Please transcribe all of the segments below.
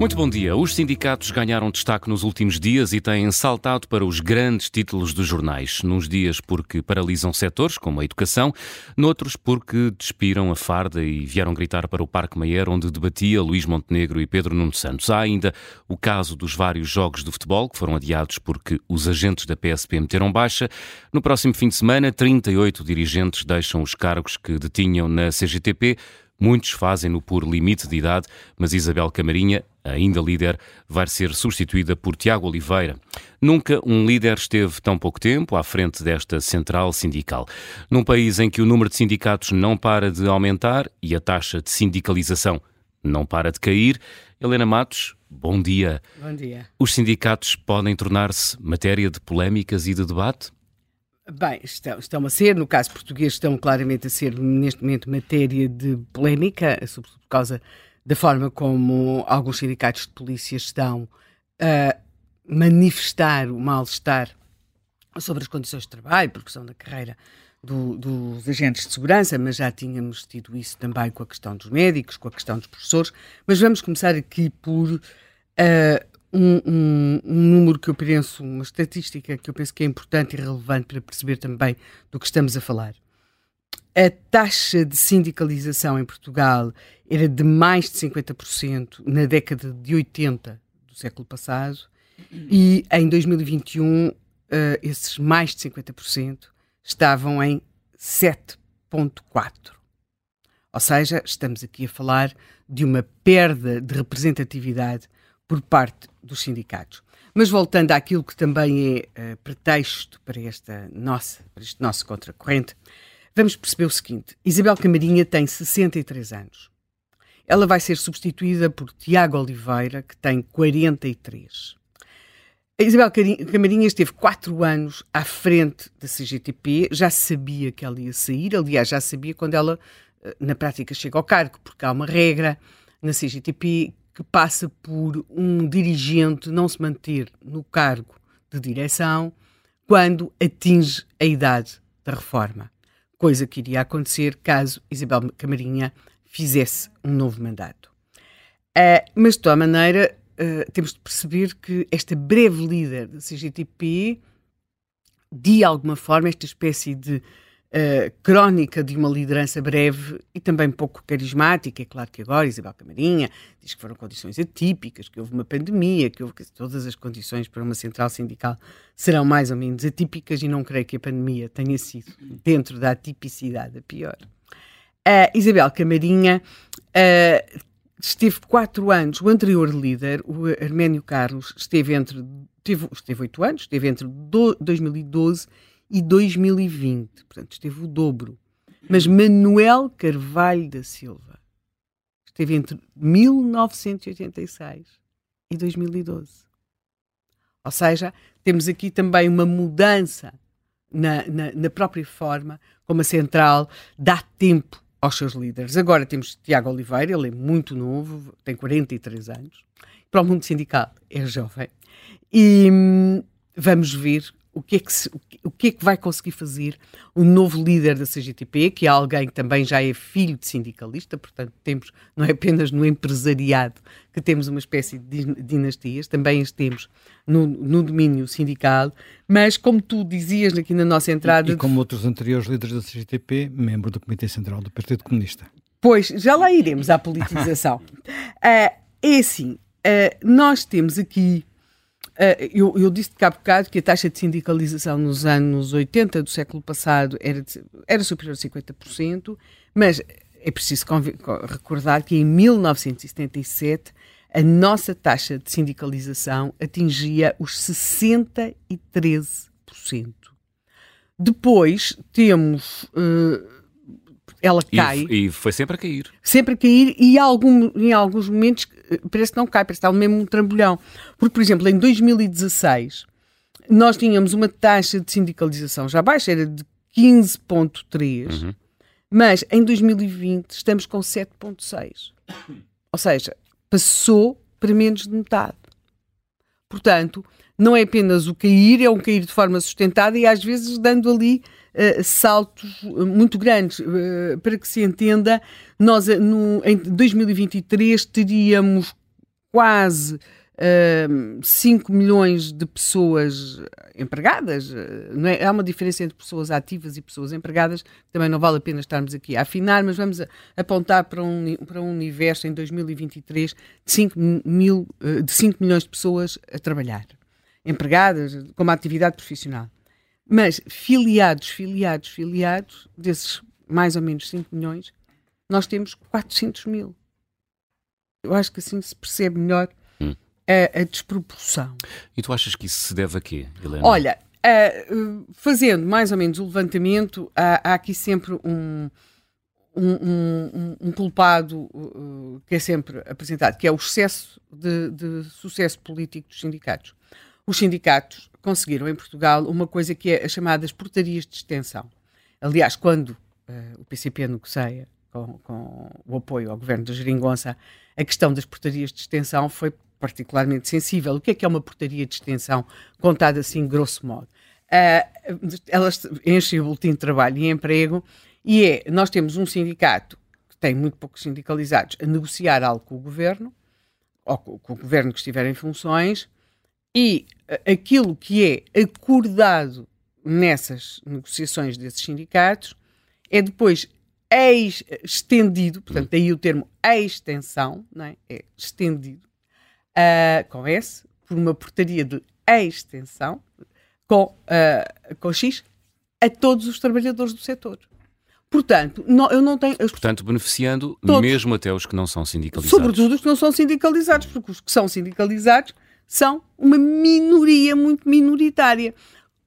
Muito bom dia. Os sindicatos ganharam destaque nos últimos dias e têm saltado para os grandes títulos dos jornais. Nos dias porque paralisam setores, como a educação, noutros porque despiram a farda e vieram gritar para o Parque Mayer, onde debatia Luís Montenegro e Pedro Nuno Santos. Há ainda o caso dos vários jogos de futebol que foram adiados porque os agentes da PSP meteram baixa. No próximo fim de semana, 38 dirigentes deixam os cargos que detinham na CGTP. Muitos fazem-no por limite de idade, mas Isabel Camarinha, ainda líder, vai ser substituída por Tiago Oliveira. Nunca um líder esteve tão pouco tempo à frente desta central sindical. Num país em que o número de sindicatos não para de aumentar e a taxa de sindicalização não para de cair, Helena Matos, bom dia. Bom dia. Os sindicatos podem tornar-se matéria de polémicas e de debate? Bem, estão, estão a ser, no caso português, estão claramente a ser neste momento matéria de polémica, sobretudo por causa da forma como alguns sindicatos de polícia estão a manifestar o mal-estar sobre as condições de trabalho, por questão da carreira do, dos agentes de segurança, mas já tínhamos tido isso também com a questão dos médicos, com a questão dos professores. Mas vamos começar aqui por uh, um, um, um, número que eu penso, uma estatística que eu penso que é importante e relevante para perceber também do que estamos a falar. A taxa de sindicalização em Portugal era de mais de 50% na década de 80 do século passado e em 2021 uh, esses mais de 50% estavam em 7,4%. Ou seja, estamos aqui a falar de uma perda de representatividade por parte dos sindicatos. Mas voltando àquilo que também é uh, pretexto para, esta nossa, para este nosso contracorrente, vamos perceber o seguinte: Isabel Camarinha tem 63 anos. Ela vai ser substituída por Tiago Oliveira, que tem 43. A Isabel Camarinha esteve quatro anos à frente da CGTP, já sabia que ela ia sair, aliás, já sabia quando ela, eh, na prática, chega ao cargo, porque há uma regra na CGTP que passa por um dirigente não se manter no cargo de direção quando atinge a idade da reforma, coisa que iria acontecer caso Isabel Camarinha fizesse um novo mandato. Uh, mas, de toda maneira, uh, temos de perceber que esta breve líder da CGTP, de alguma forma, esta espécie de uh, crónica de uma liderança breve e também pouco carismática. É claro que agora Isabel Camarinha diz que foram condições atípicas, que houve uma pandemia, que, houve, que todas as condições para uma central sindical serão mais ou menos atípicas e não creio que a pandemia tenha sido, dentro da atipicidade, a pior. Uh, Isabel Camarinha uh, esteve quatro anos, o anterior líder, o Arménio Carlos, esteve entre, teve, esteve oito anos, esteve entre do, 2012 e 2020. Portanto, esteve o dobro. Mas Manuel Carvalho da Silva esteve entre 1986 e 2012. Ou seja, temos aqui também uma mudança na, na, na, própria forma como a Central dá tempo aos seus líderes. Agora temos Tiago Oliveira, ele é muito novo, tem 43 anos. Para o mundo sindical é jovem. E hum, vamos ver o que, é que se, o que é que vai conseguir fazer o novo líder da CGTP, que é alguém que também já é filho de sindicalista, portanto temos, não é apenas no empresariado que temos uma espécie de dinastias, também as temos no, no domínio sindical, mas como tu dizias aqui na nossa entrada... E, e como outros anteriores líderes da CGTP, membro do Comitê Central do Partido Comunista. Pois, já lá iremos à politização. uh, é assim, uh, nós temos aqui eu, eu disse de há bocado que a taxa de sindicalização nos anos 80 do século passado era, de, era superior a 50%, mas é preciso recordar que em 1977 a nossa taxa de sindicalização atingia os 63%. Depois temos. Uh, ela cai. E, e, foi sempre a cair. Sempre a cair e algum, em alguns momentos eh, parece que não cai, parece que está mesmo um trambolhão. Porque, por exemplo, em 2016 nós tínhamos uma taxa de sindicalização já baixa, era de 15,3, uhum. mas em 2020 estamos com 7,6. Ou seja, passou para menos de metade. Portanto, não é apenas o cair, é um cair de forma sustentada e às vezes dando ali uh, saltos muito grandes. Uh, para que se entenda, nós no, em 2023 teríamos quase uh, 5 milhões de pessoas empregadas. Não é? Há uma diferença entre pessoas ativas e pessoas empregadas, também não vale a pena estarmos aqui a afinar, mas vamos apontar para um, para um universo em 2023 de 5, mil, de 5 milhões de pessoas a trabalhar, empregadas, com uma atividade profissional. Mas filiados, filiados, filiados, desses mais ou menos 5 milhões, nós temos 400 mil. Eu acho que assim se percebe melhor hum. a, a, desproporção. E tu achas que isso se deve a quê, Helena? Olha, uh, fazendo mais ou menos o levantamento, há, há aqui sempre um, um, um, um culpado uh, que é sempre apresentado, que é o excesso de, de, sucesso político dos sindicatos. Os sindicatos conseguiram em Portugal uma coisa que é as chamadas portarias de extensão. Aliás, quando uh, o PCP negocia com, com o apoio ao governo da Geringonça, a questão das portarias de extensão foi particularmente sensível. O que é que é uma portaria de extensão, contada assim, grosso modo? Uh, elas enchem o boletim de trabalho e emprego e é, nós temos um sindicato que tem muito poucos sindicalizados a negociar algo com o governo, ou com o governo que estiver em funções, e aquilo que é acordado nessas negociações desses sindicatos é depois ex estendido, portanto, daí o termo extensão, não é? é estendido, uh, com S, por uma portaria de extensão, com, uh, com X, a todos os trabalhadores do setor. Portanto, não, eu não tenho. Portanto, beneficiando todos, mesmo até os que não são sindicalizados. Sobretudo os que não são sindicalizados, porque os que são sindicalizados são uma minoria muito minoritária.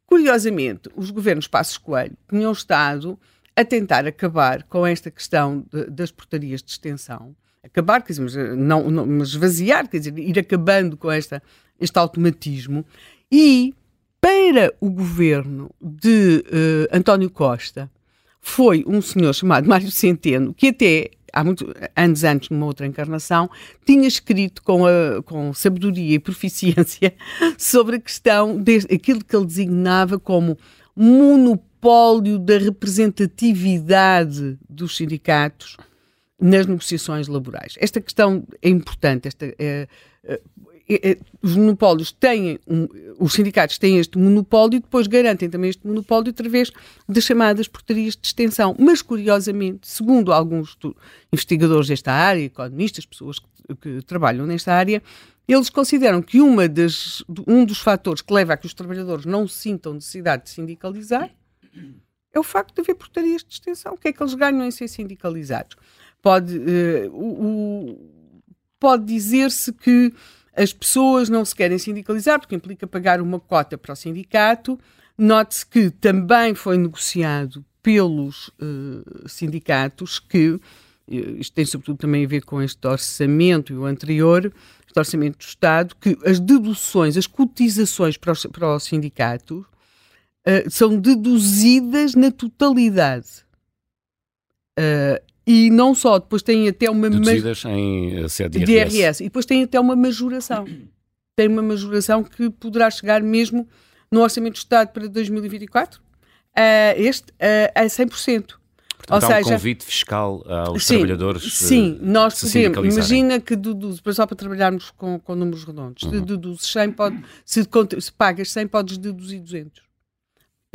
Curiosamente, os governos Passos Coelho tinham estado a tentar acabar com esta questão de, das portarias de extensão. Acabar, quer dizer, eh, não, não, mas esvaziar, quer dizer, ir acabando com esta, este automatismo. E para o governo de uh, António Costa, foi um senhor chamado Mário Centeno, que até há muitos anos antes, numa outra encarnação, tinha escrito com, a, com sabedoria e proficiência sobre a questão, de, aquilo que ele designava como monopólio da representatividade dos sindicatos nas negociações laborais. Esta questão é importante. Esta, é, os monopólios têm, os sindicatos têm este monopólio e depois garantem também este monopólio através das chamadas portarias de extensão. Mas, curiosamente, segundo alguns investigadores desta área, economistas, pessoas que, que trabalham nesta área, eles consideram que uma das, um dos fatores que leva a que os trabalhadores não sintam necessidade de sindicalizar é o facto de haver portarias de extensão. O que é que eles ganham em ser sindicalizados? Pode, uh, o, pode dizer-se que as pessoas não se querem sindicalizar porque implica pagar uma cota para o sindicato. Note-se que também foi negociado pelos uh, sindicatos que, eh, isto tem sobretudo também a ver com este orçamento e o anterior, este orçamento do Estado, que as deduções, as cotizações para os, para os sindicatos uh, são deduzidas na totalidade. E não só, depois têm até uma... Deduzidas em uh, de IRS. E depois têm até uma majoração. Tem uma majoração que poderá chegar mesmo no Orçamento do Estado para 2024, uh, este uh, a 100%. Portanto, Ou há seja, um convite fiscal aos sim, trabalhadores. Sim, nós podemos. Imagina que deduz, só para trabalharmos com, com números redondos, uhum. se deduzes 100, pode, se, se pagas 100, podes deduzir 200.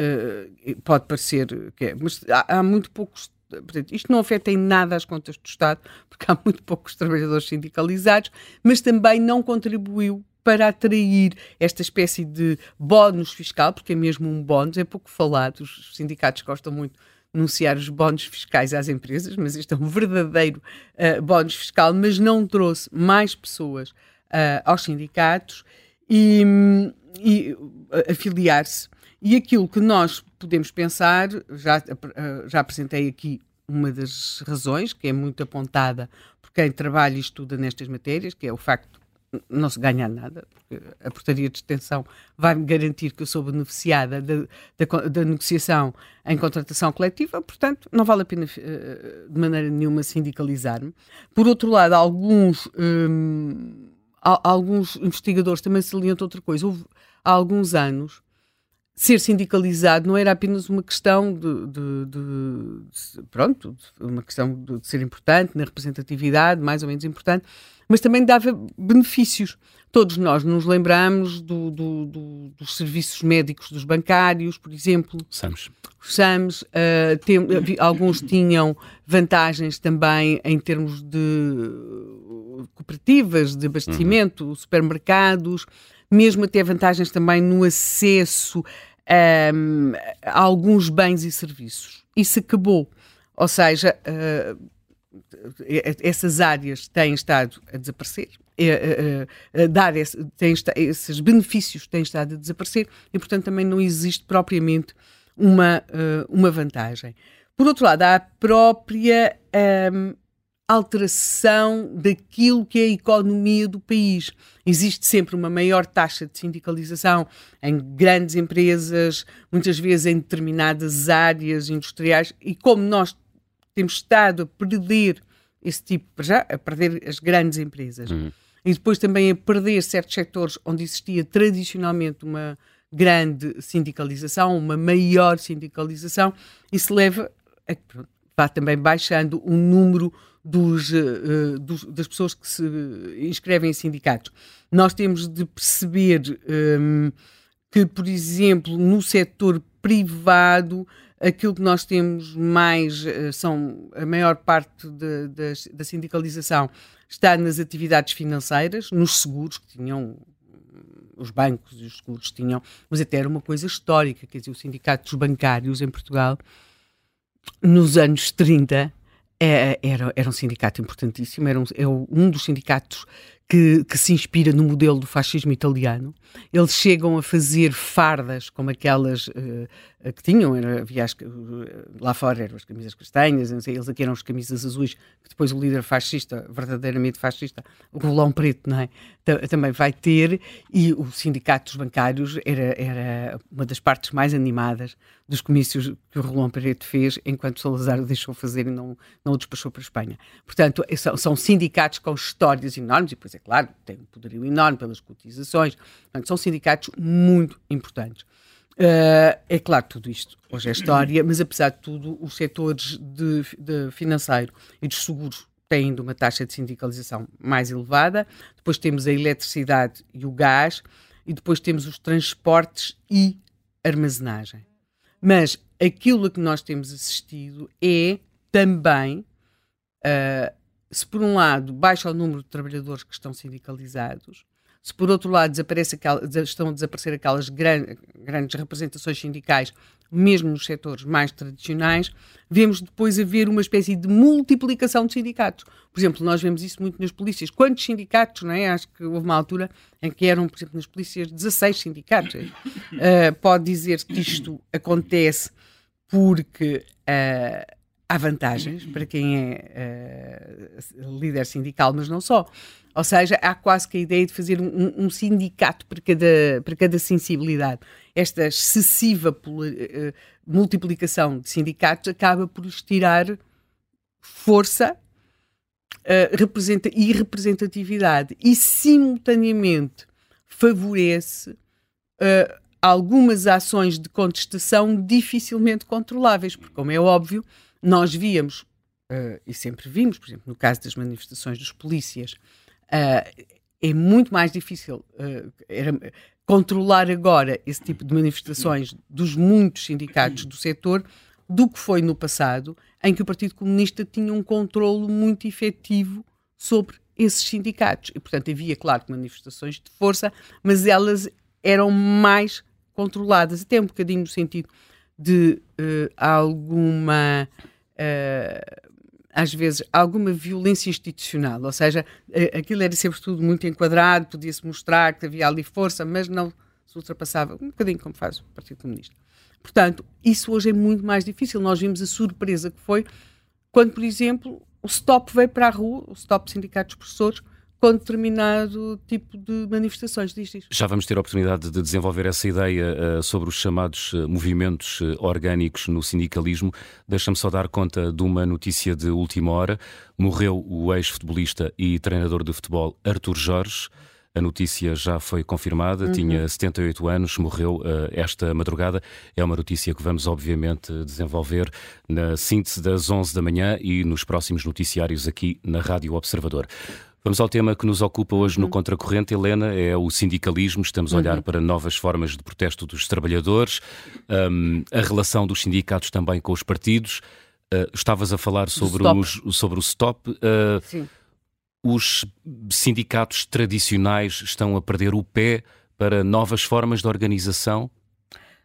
Uh, pode parecer que é, mas há, há muito poucos. Portanto, isto não afeta em nada as contas do Estado, porque há muito poucos trabalhadores sindicalizados, mas também não contribuiu para atrair esta espécie de bónus fiscal, porque é mesmo um bónus, é pouco falado, os sindicatos gostam muito anunciar os bónus fiscais às empresas, mas isto é um verdadeiro uh, bónus fiscal, mas não trouxe mais pessoas uh, aos sindicatos e, e afiliar-se e aquilo que nós podemos pensar, já, já apresentei aqui uma das razões, que é muito apontada por quem trabalha e estuda nestas matérias, que é o facto de não se ganhar nada, porque a portaria de extensão vai-me garantir que eu sou beneficiada da, da, da, negociação em contratação coletiva, portanto, não vale a pena eh, de maneira nenhuma sindicalizar-me. Por outro lado, alguns, hum, alguns investigadores também salientam outra coisa. Houve, há alguns anos ser sindicalizado não era apenas uma questão de, de, de, pronto, uma questão de, ser importante na representatividade, mais ou menos importante, mas também dava benefícios. Todos nós nos lembramos do, do, do, dos serviços médicos dos bancários, por exemplo. SAMs. Os SAMs, uh, tem, alguns tinham vantagens também em termos de cooperativas de abastecimento, uhum. supermercados, mesmo até vantagens também no acesso um, a alguns bens e serviços. Isso acabou. Ou seja, uh, essas áreas têm estado a desaparecer, a, a, a dar esse, têm, esses benefícios têm estado a desaparecer e, portanto, também não existe propriamente uma, uma vantagem. Por outro lado, há a própria um, alteração daquilo que é a economia do país. Existe sempre uma maior taxa de sindicalização em grandes empresas, muitas vezes em determinadas áreas industriais, e como nós temos estado a perder esse tipo, já a perder as grandes empresas, uhum. e depois também a perder certos setores onde existia tradicionalmente uma grande sindicalização, uma maior sindicalização, isso leva a que vá também baixando o número dos, uh, dos, das pessoas que se inscrevem em sindicatos. Nós temos de perceber um, que, por exemplo, no setor privado, aquilo que nós temos mais uh, são a maior parte de, da sindicalização está nas atividades financeiras, nos seguros que tinham os bancos e os seguros tinham, mas até era uma coisa histórica, quer dizer, os sindicatos bancários em Portugal nos anos 30 é, era, era um sindicato importantíssimo, era um, é um dos sindicatos que, que, se inspira no modelo do fascismo italiano. Eles chegam a fazer fardas como aquelas uh, que tinham, era, havia as, lá fora eram as camisas castanhas, sei, eles aqui eram as camisas azuis, que depois o líder fascista, verdadeiramente fascista, o Rolão Preto, não é? também vai ter, e o sindicato dos bancários era, era uma das partes mais animadas dos comícios que o Rolão Preto fez, enquanto Salazar o deixou fazer e não, não o despachou para a Espanha. Portanto, são, são sindicatos com histórias enormes, e depois, é claro, têm um poderio enorme pelas cotizações, portanto, são sindicatos muito importantes. Uh, é claro, tudo isto hoje é história, mas apesar de tudo, os setores de, de financeiro e dos seguros têm uma taxa de sindicalização mais elevada. Depois temos a eletricidade e o gás, e depois temos os transportes e armazenagem. Mas aquilo a que nós temos assistido é também, uh, se por um lado baixa o número de trabalhadores que estão sindicalizados, se por outro lado estão a desaparecer aquelas gran, grandes representações sindicais, mesmo nos setores mais tradicionais, vemos depois haver uma espécie de multiplicação de sindicatos. Por exemplo, nós vemos isso muito nas polícias. Quantos sindicatos, não é? Acho que houve uma altura em que eram, por exemplo, nas polícias 16 sindicatos. Uh, pode dizer que isto acontece porque uh, há vantagens para quem é uh, líder sindical, mas não só. Ou seja, há quase que a ideia de fazer um, um sindicato para cada, para cada sensibilidade. Esta excessiva uh, multiplicação de sindicatos acaba por lhes tirar força uh, representa, e representatividade e, simultaneamente, favorece algumas ações de contestação dificilmente controláveis, porque, como é óbvio, nós víamos, uh, e sempre vimos, por exemplo, no caso das manifestações dos polícias, uh, é muito mais difícil uh, era, controlar agora esse tipo de manifestações dos muitos sindicatos do setor do que foi no passado, em que o Partido Comunista tinha um controlo muito efetivo sobre esses sindicatos. E, portanto, havia, claro, manifestações de força, mas elas eram mais controladas, até um bocadinho no sentido de uh, alguma. Uh, às vezes, alguma violência institucional, ou seja, aquilo era sempre tudo muito enquadrado, podia-se mostrar que havia ali força, mas não se ultrapassava, um bocadinho como faz o Partido Comunista. Portanto, isso hoje é muito mais difícil. Nós vimos a surpresa que foi quando, por exemplo, o STOP veio para a rua, o STOP Sindicato dos Professores, com determinado tipo de manifestações. Diz, diz. Já vamos ter a oportunidade de desenvolver essa ideia uh, sobre os chamados uh, movimentos uh, orgânicos no sindicalismo. Deixa-me só dar conta de uma notícia de última hora. Morreu o ex-futebolista e treinador de futebol Artur Jorge. A notícia já foi confirmada, uhum. tinha 78 anos, morreu uh, esta madrugada. É uma notícia que vamos, obviamente, desenvolver na síntese das 11 da manhã e nos próximos noticiários aqui na Rádio Observador. Vamos ao tema que nos ocupa hoje no uhum. Contracorrente, Helena, é o sindicalismo. Estamos a olhar uhum. para novas formas de protesto dos trabalhadores, um, a relação dos sindicatos também com os partidos. Uh, estavas a falar sobre, os, sobre o stop. Uh, Sim. Os sindicatos tradicionais estão a perder o pé para novas formas de organização?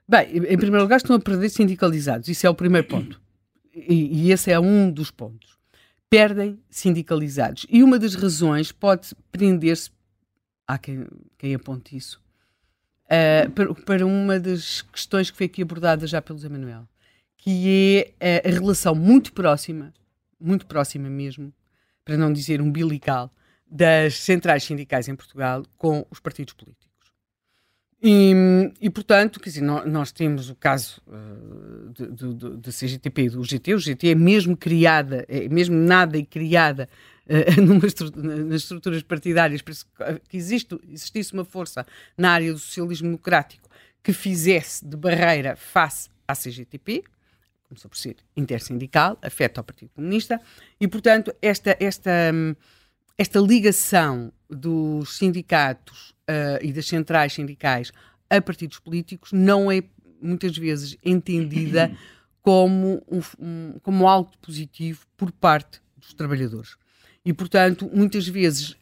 Bem, em primeiro lugar, estão a perder sindicalizados. Isso é o primeiro ponto. E, e esse é um dos pontos perdem sindicalizados. E uma das razões pode prender-se, há quem, quem aponte isso, uh, para, para, uma das questões que foi aqui abordada já pelo Zé Manuel, que é a, a relação muito próxima, muito próxima mesmo, para não dizer umbilical, das centrais sindicais em Portugal com os partidos políticos. E, e, portanto, quer dizer, nós, temos o caso uh, da CGTP e do GT. O GT é mesmo criada, é mesmo nada e criada uh, numa nas estruturas partidárias, por isso que existe, existisse uma força na área do socialismo democrático que fizesse de barreira face à CGTP, começou por ser intersindical, afeta ao Partido Comunista, e, portanto, esta, esta, esta ligação dos sindicatos e das centrais sindicais a partidos políticos não é muitas vezes entendida como, um, um, como algo positivo por parte dos trabalhadores. E, portanto, muitas vezes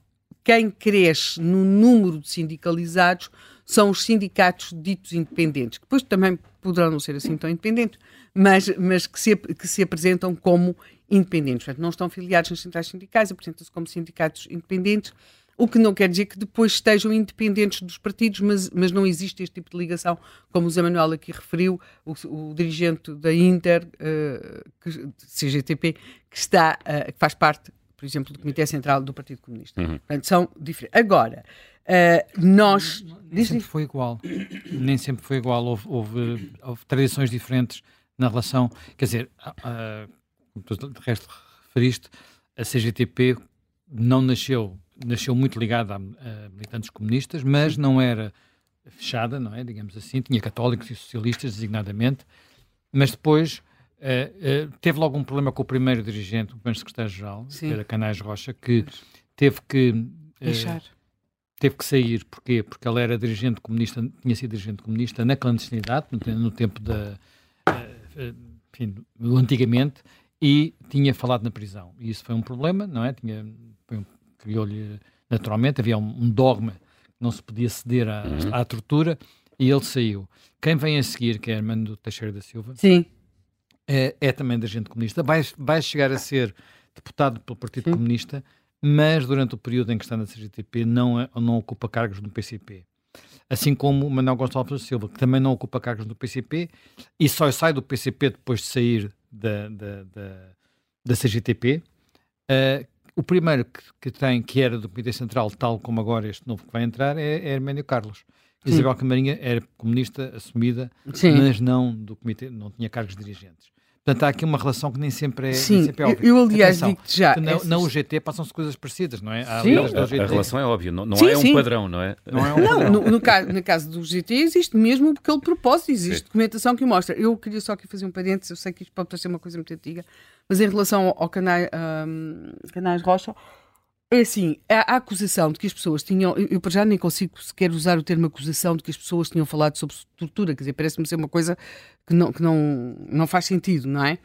quem cresce no número de sindicalizados são os sindicatos ditos independentes, que depois também poderão não ser assim tão independentes, mas, mas que, se, que se apresentam como independentes. Portanto, não estão filiados nas centrais sindicais, apresentam-se como sindicatos independentes o que não quer dizer que depois estejam independentes dos partidos, mas, mas não existe este tipo de ligação, como o Zé Manuel aqui referiu, o, o dirigente da Inter, uh, que, CGTP, que, está, uh, que faz parte, por exemplo, do Comitê Central do Partido Comunista. Uhum. Portanto, são diferentes. Agora, uh, nós... Nem sempre foi igual. Nem sempre foi igual. Houve, houve, houve tradições diferentes na relação... Quer dizer, como tu de resto referiste, a CGTP não nasceu nasceu muito ligada a, a, militantes comunistas, mas não era fechada, não é? Digamos assim, tinha católicos e socialistas designadamente, mas depois uh, uh, teve logo um problema com o primeiro dirigente, o primeiro secretário-geral, que era Canais Rocha, que teve que uh, deixar. Teve que sair, porquê? Porque ela era dirigente comunista, tinha sido dirigente comunista na clandestinidade, no, no tempo da. enfim, antigamente, e tinha falado na prisão. E isso foi um problema, não é? Tinha, foi um criou-lhe naturalmente, havia um, um, dogma que não se podia ceder à, uhum. à tortura e ele saiu. Quem vem a seguir, que é Armando Teixeira da Silva, Sim. É, é também da gente comunista, vai, vai chegar a ser deputado pelo Partido Sim. Comunista, mas durante o período em que está na CGTP não, é, não ocupa cargos no PCP. Assim como Manuel Gonçalves da Silva, que também não ocupa cargos no PCP e só sai do PCP depois de sair da, da, da, da CGTP, uh, o primeiro que, que, tem, que era do Comitê Central, tal como agora este novo que vai entrar, é, é Herménio Carlos. Sim. Isabel Camarinha era comunista assumida, Sim. mas não do comitê, não tinha cargos dirigentes. Portanto, há aqui uma relação que nem sempre é, Sim, sempre é óbvia. Eu, aliás, digo já. Na, na UGT passam-se coisas parecidas, não é? Há sim. A, a, relação é óbvia, não, não sim, é um sim. padrão, não é? Não, é um não. No, no, caso, no caso do UGT existe mesmo aquele propósito, existe sim. documentação que mostra. Eu queria só aqui fazer um parênteses, eu sei que isto pode parecer uma coisa muito antiga, mas em relação ao canais, um, canais Rocha, é assim, a, a, acusação de que as pessoas tinham. Eu, eu já nem consigo sequer usar o termo acusação de que as pessoas tinham falado sobre tortura, quer dizer, parece-me ser uma coisa que não, que não, não faz sentido, não é?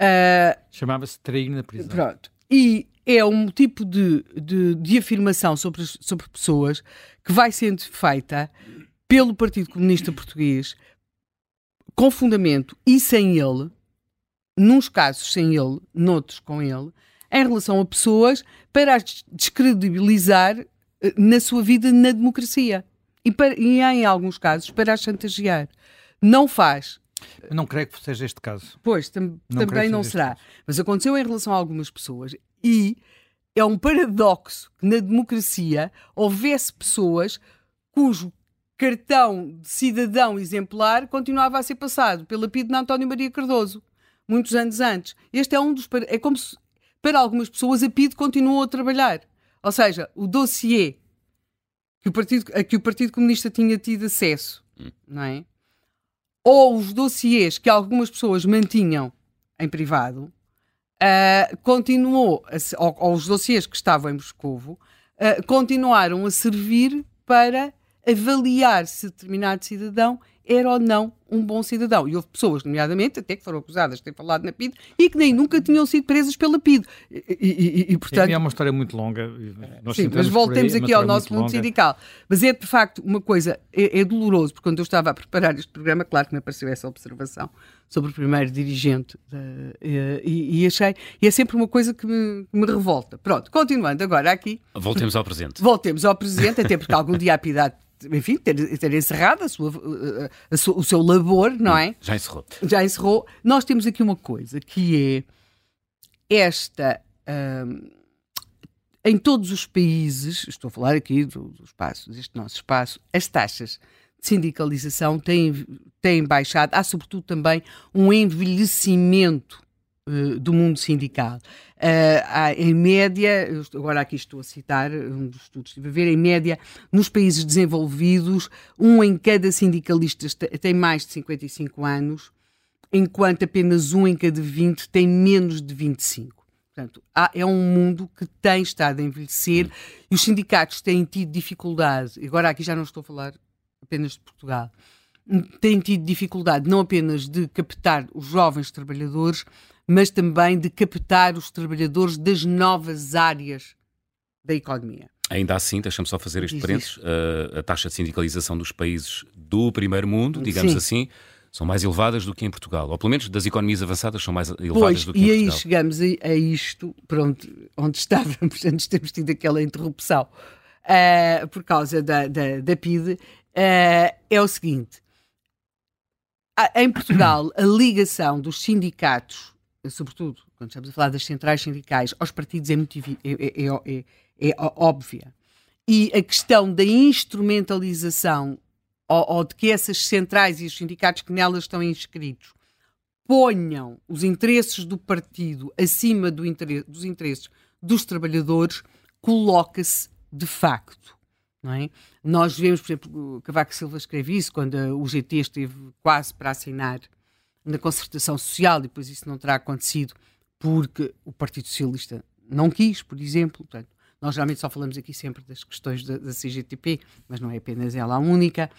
Uh, Chamava-se trair na prisão. Pronto. E é um tipo de, de, de afirmação sobre, sobre pessoas que vai sendo feita pelo Partido Comunista Português com fundamento e sem ele, nos casos sem ele, noutros com ele, em relação a pessoas para as descredibilizar eh, na sua vida na democracia. E, para, e em alguns casos para as chantagear. Não faz. Não creio que seja este caso. Pois, tam, não também não será. Mas aconteceu em relação a algumas pessoas e é um paradoxo que na democracia houvesse pessoas cujo cartão de cidadão exemplar continuava a ser passado pela PIDE de António Maria Cardoso, muitos anos antes. Este é um dos. É como se para algumas pessoas a PID continuou a trabalhar. Ou seja, o dossiê que o Partido, a que o Partido Comunista tinha tido acesso, hum. não é? Ou os dossiês que algumas pessoas mantinham em privado, uh, continuou, a, ou, ou, os dossiês que estavam em Moscovo, uh, continuaram a servir para avaliar se determinado cidadão era ou não um bom cidadão. E houve pessoas, nomeadamente, até que foram acusadas de ter falado na PID e que nem nunca tinham sido presas pela PID. E, e, e portanto... É uma história muito longa. Sim, mas voltemos aí, aqui ao nosso mundo longa. sindical. Mas é, de facto, uma coisa, é, é, doloroso, porque quando eu estava a preparar este programa, claro que me apareceu essa observação sobre o primeiro dirigente e, e, achei, e é sempre uma coisa que me, que me revolta. Pronto, continuando agora aqui. Voltemos ao presente. Voltemos ao presente, até porque algum dia a piedade enfim, ter, ter encerrado a sua, a sua, o seu labor, não é? Já encerrou. Já encerrou. Nós temos aqui uma coisa que é esta. Hum, em todos os países, estou a falar aqui do, do espaço, deste nosso espaço, as taxas de sindicalização têm, têm baixado. Há, sobretudo, também um envelhecimento uh, do mundo sindical. Uh, há, em média, agora aqui estou a citar um dos estudos que estive a ver, em média, nos países desenvolvidos, um em cada sindicalista tem mais de 55 anos, enquanto apenas um em cada 20 tem menos de 25. Portanto, há, é um mundo que tem estado a envelhecer e os sindicatos têm tido dificuldade, agora aqui já não estou a falar apenas de Portugal, têm tido dificuldade não apenas de captar os jovens trabalhadores, mas também de captar os trabalhadores das novas áreas da economia. Ainda assim, deixa-me só fazer este parênteses, a, a taxa de sindicalização dos países do primeiro mundo, digamos Sim. assim, são mais elevadas do que em Portugal, ou pelo menos das economias avançadas são mais elevadas pois, do que em Portugal. E aí chegamos a, a isto, pronto, onde estávamos antes de termos tido aquela interrupção uh, por causa da, da, da PIDE, uh, é o seguinte, em Portugal a ligação dos sindicatos sobretudo quando estamos a falar das centrais sindicais, aos partidos é, muito, é, é, é, é óbvia. E a questão da instrumentalização ou, ou, de que essas centrais e os sindicatos que nelas estão inscritos ponham os interesses do partido acima do interesse, dos interesses dos trabalhadores, coloca-se de facto. É? Nós vemos, por exemplo, Cavaco Silva escreve isso quando o GT esteve quase para assinar na concertação social, e depois isso não terá acontecido porque o Partido Socialista não quis, por exemplo. Portanto, nós geralmente só falamos aqui sempre das questões da, da CGTP, mas não é apenas ela a única.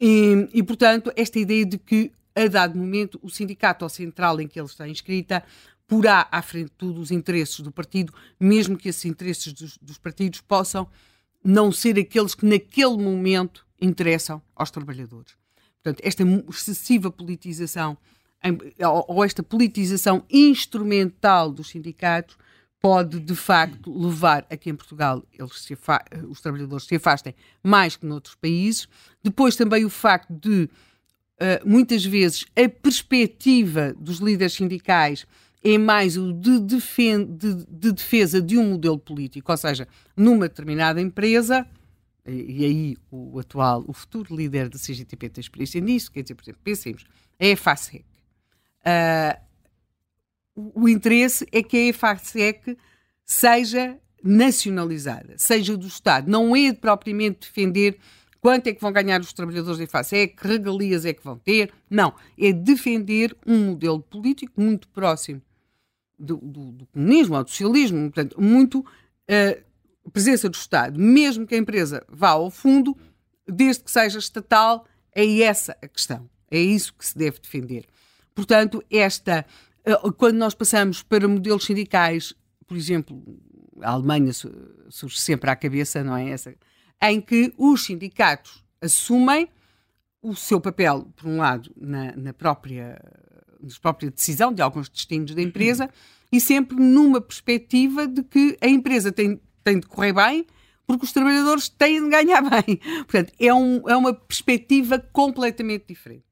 E, e, portanto, esta ideia de que, a dado momento, o sindicato ou central em que ele está inscrita porá à frente de tudo os interesses do partido, mesmo que esses interesses dos, dos partidos possam não ser aqueles que naquele momento interessam aos trabalhadores. Portanto, esta excessiva politização ou esta politização instrumental dos sindicatos pode de facto levar a que em Portugal eles os trabalhadores se afastem mais que noutros países. Depois também o facto de uh, muitas vezes a perspectiva dos líderes sindicais é mais o de, defen de, de, defesa de um modelo político, ou seja, numa determinada empresa, e, e aí o atual, o futuro líder da CGTP tem experiência nisso, quer dizer, por exemplo, pensemos, é a FASEC Uh, o interesse é que a EFASEC seja nacionalizada, seja do Estado. Não é propriamente defender quanto é que vão ganhar os trabalhadores da EFASEC, que regalias é que vão ter. Não, é defender um modelo político muito próximo do, do, do comunismo ou do socialismo, portanto, muito uh, presença do Estado, mesmo que a empresa vá ao fundo, desde que seja estatal, é essa a questão. É isso que se deve defender. Portanto, esta, eh, quando nós passamos para modelos sindicais, por exemplo, a Alemanha surge sempre à cabeça, não é essa, em que os sindicatos assumem o seu papel, por um lado, na, na própria, na própria decisão de alguns destinos da empresa e sempre numa perspectiva de que a empresa tem, tem de correr bem porque os trabalhadores têm de ganhar bem. Portanto, é, um, é uma perspectiva completamente diferente.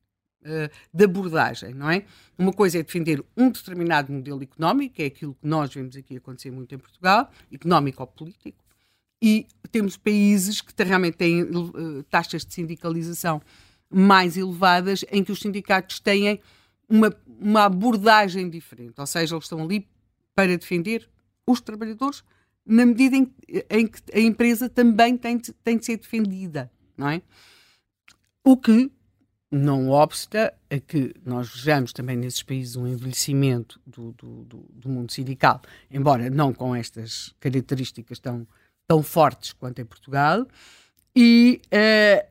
Eh, de abordagem, não é? Uma coisa é defender um determinado modelo económico, é aquilo que nós vemos aqui acontecer muito em Portugal, económico ou político, e temos países que realmente têm uh, taxas de sindicalização mais elevadas, em que os sindicatos têm uma, uma abordagem diferente, ou seja, eles estão ali para defender os trabalhadores na medida em, em, que a empresa também tem de, tem de ser defendida, não é? O que não obsta a que nós vejamos também nesses países um envelhecimento do, do, do, do mundo sindical, embora não com estas características tão, tão fortes quanto em Portugal, e uh,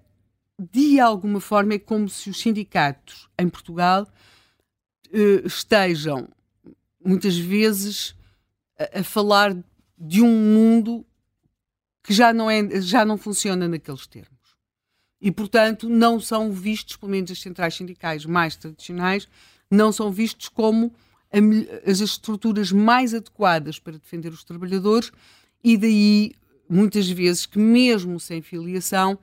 de alguma forma é como se os sindicatos em Portugal uh, estejam muitas vezes a, a, falar de um mundo que já não, é, já não funciona naqueles termos. E, portanto, não são vistos, pelo menos as centrais sindicais mais tradicionais, não são vistos como a, as estruturas mais adequadas para defender os trabalhadores, e daí, muitas vezes, que mesmo sem filiação,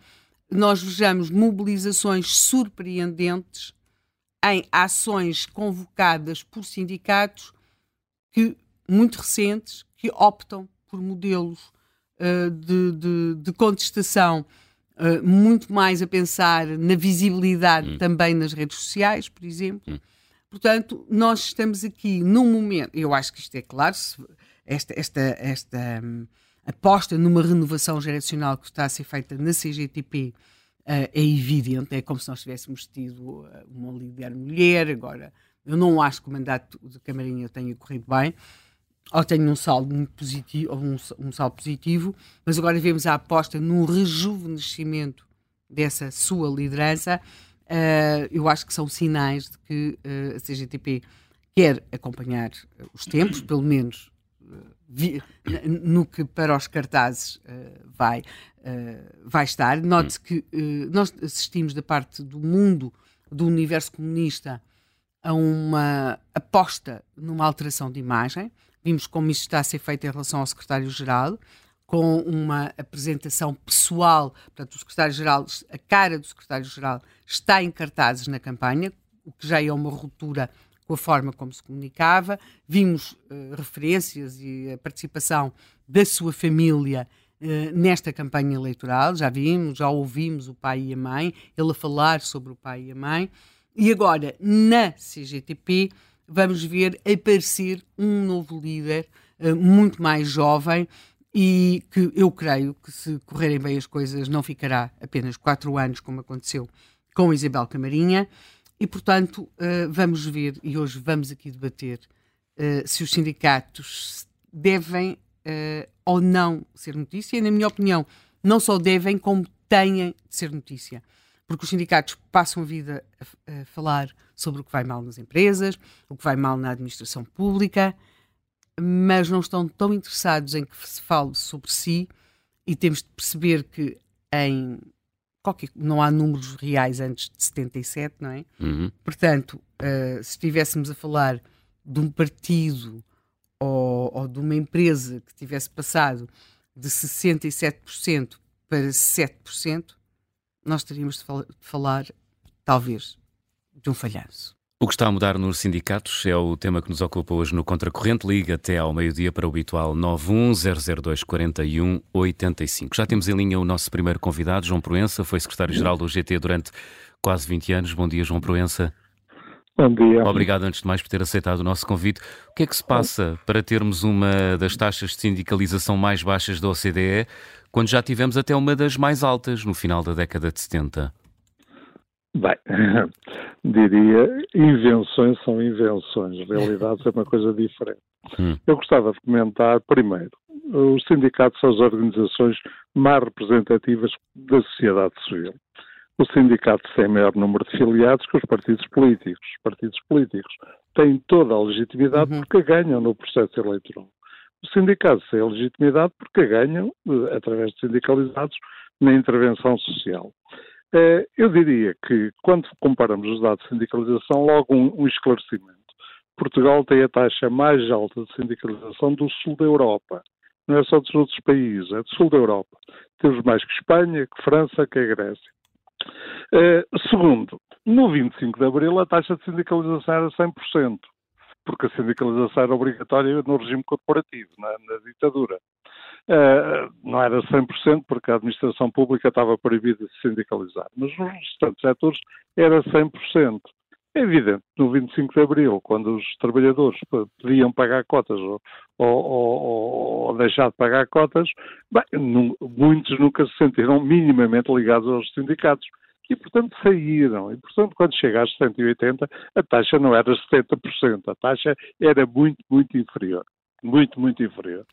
nós vejamos mobilizações surpreendentes em ações convocadas por sindicatos que, muito recentes que optam por modelos uh, de, de, de, contestação uh, muito mais a pensar na visibilidade hum. também nas redes sociais, por exemplo. Hum. Portanto, nós estamos aqui num momento, eu acho que isto é claro, esta, esta, esta um, aposta numa renovação geracional que está a ser feita na CGTP uh, é evidente, é como se nós tivéssemos tido uma líder mulher, agora eu não acho que o mandato de Camarinha tenha corrido bem, ou tenha um saldo muito positivo, um, um saldo positivo, mas agora vemos a aposta no rejuvenescimento dessa sua liderança. Uh, eu acho que são sinais de que uh, a CGTP quer acompanhar os tempos, pelo menos uh, vi, no que para os cartazes vai, vai estar. Note-se que nós assistimos da parte do mundo, do universo comunista, a uma aposta numa alteração de imagem. Vimos como isso está a ser feito em relação ao secretário-geral, com uma apresentação pessoal. Portanto, o secretário-geral, a cara do secretário-geral está em cartazes na campanha, o que já é uma ruptura com a forma como se comunicava. Vimos uh, referências e a participação da sua família uh, nesta campanha eleitoral. Já vimos, já ouvimos o pai e a mãe, ele a falar sobre o pai e a mãe. E agora, na CGTP, vamos ver aparecer um novo líder uh, muito mais jovem e que eu creio que, se correrem bem as coisas, não ficará apenas quatro anos, como aconteceu com Isabel Camarinha. E, portanto, uh, vamos ver, e hoje vamos aqui debater, uh, se os sindicatos devem ou não ser notícia. E, na minha opinião, não só devem, como têm de ser notícia porque os sindicatos passam a vida a, a, falar sobre o que vai mal nas empresas, o que vai mal na administração pública, mas não estão tão interessados em que se fale sobre si e temos de perceber que em qualquer, não há números reais antes de 77, não é? Uhum. Portanto, uh, se estivéssemos a falar de um partido ou, ou de uma empresa que tivesse passado de 67% para 7%, nós teríamos de, fal de falar, talvez, de um falhanço. O que está a mudar nos sindicatos é o tema que nos ocupa hoje no Contracorrente. Liga até ao meio-dia para o habitual 910024185. Já temos em linha o nosso primeiro convidado, João Proença, foi secretário-geral do GT durante quase 20 anos. Bom dia, João Proença. Bom dia. Obrigado, antes de mais, por ter aceitado o nosso convite. O que é que se passa para termos uma das taxas de sindicalização mais baixas da OCDE, quando já tivemos até uma das mais altas no final da década de 70? Bem, diria, invenções são invenções, realidades é uma coisa diferente. Hum. Eu gostava de comentar, primeiro, os sindicatos são as organizações mais representativas da sociedade civil. Os sindicatos têm maior número de filiados que os partidos políticos. Os partidos políticos têm toda a legitimidade uhum. porque ganham no processo eleitoral. Os sindicatos têm legitimidade porque ganham, eh, através de sindicalizados, na intervenção social. Eh, eu diria que, quando comparamos os dados de sindicalização, logo um, esclarecimento. Portugal tem a taxa mais alta de sindicalização do sul da Europa. Não é só dos outros países, é do sul da Europa. Temos mais que Espanha, que França, que a Grécia. Uh, segundo, no 25 de Abril a taxa de sindicalização era 100%, porque a sindicalização era obrigatória no regime corporativo, na, na ditadura. Uh, não era 100% porque a administração pública estava proibida de sindicalizar, mas nos restantes setores era 100%. É evidente, no 25 de Abril, quando os trabalhadores podiam pagar cotas ou, ou, ou deixar de pagar cotas, bem, muitos nunca se sentiram minimamente ligados aos sindicatos e, portanto, saíram. E, portanto, quando chega às 180, a taxa não era 70%, a taxa era muito, muito inferior muito, muito inferior.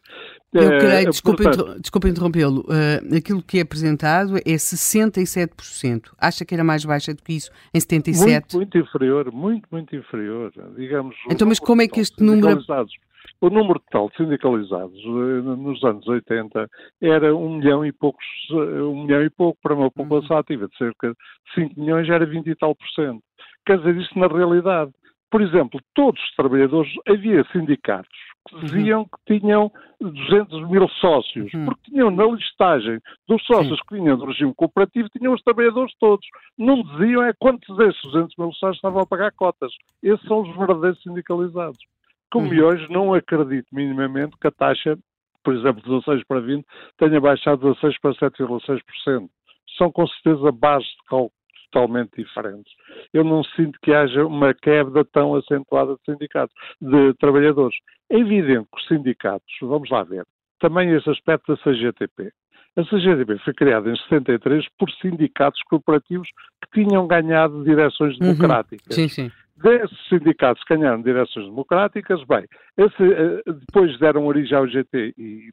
Eu creio, uh, desculpa, portanto, desculpa interrompê-lo, uh, aquilo que é apresentado é 67%. Acha que era mais baixa do que isso, em 77%? Muito, muito inferior, muito, muito inferior. Digamos, então, mas como é que este número... O número total de sindicalizados eh, nos anos 80 era um milhão e poucos, um milhão e pouco para uma população uhum. ativa de cerca de 5 milhões, já era 20 e tal por cento. Quer dizer, isto na realidade. Por exemplo, todos os trabalhadores, havia sindicatos que uhum. diziam que tinham 200 mil sócios, uhum. porque tinham na listagem dos sócios que vinham do regime cooperativo, tinham os trabalhadores todos. Não diziam é quantos desses 200 mil sócios estavam a pagar cotas. Esses são os verdadeiros sindicalizados. Como uhum. hoje não acredito minimamente que a taxa, por exemplo, de 16 para 20, tenha baixado de 16 para 7,6%. São com certeza bases de cálculo totalmente diferentes. Eu não sinto que haja uma quebra tão acentuada de sindicatos, de trabalhadores. É evidente que os sindicatos, vamos lá ver, também esse aspecto da CGTP. A CGTP foi criada em 73 por sindicatos corporativos que tinham ganhado direções uhum. democráticas. Sim, sim. Desses sindicatos que ganharam direções democráticas, bem, esse, eh, depois deram origem ao GT e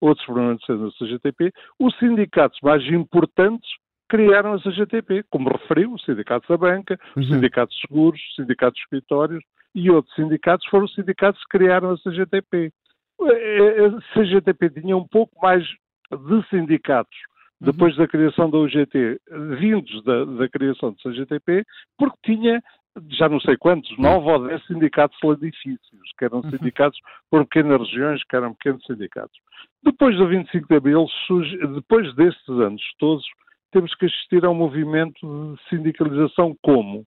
outros problemas da CGTP, os sindicatos mais importantes criaram a CGTP, como referiu, os sindicatos da banca, os uhum. sindicatos de seguros, os sindicatos de escritórios e outros sindicatos foram os sindicatos que criaram a CGTP. A CGTP tinha um pouco mais de sindicatos depois uhum. da criação da UGT, vindos da, da criação da CGTP, porque tinha já não sei quantos, nove ou dez sindicatos edifícios, que eram uhum. sindicatos por pequenas regiões, que eram pequenos sindicatos. Depois do 25 de Abril, surge, depois destes anos todos, temos que assistir a um movimento de sindicalização como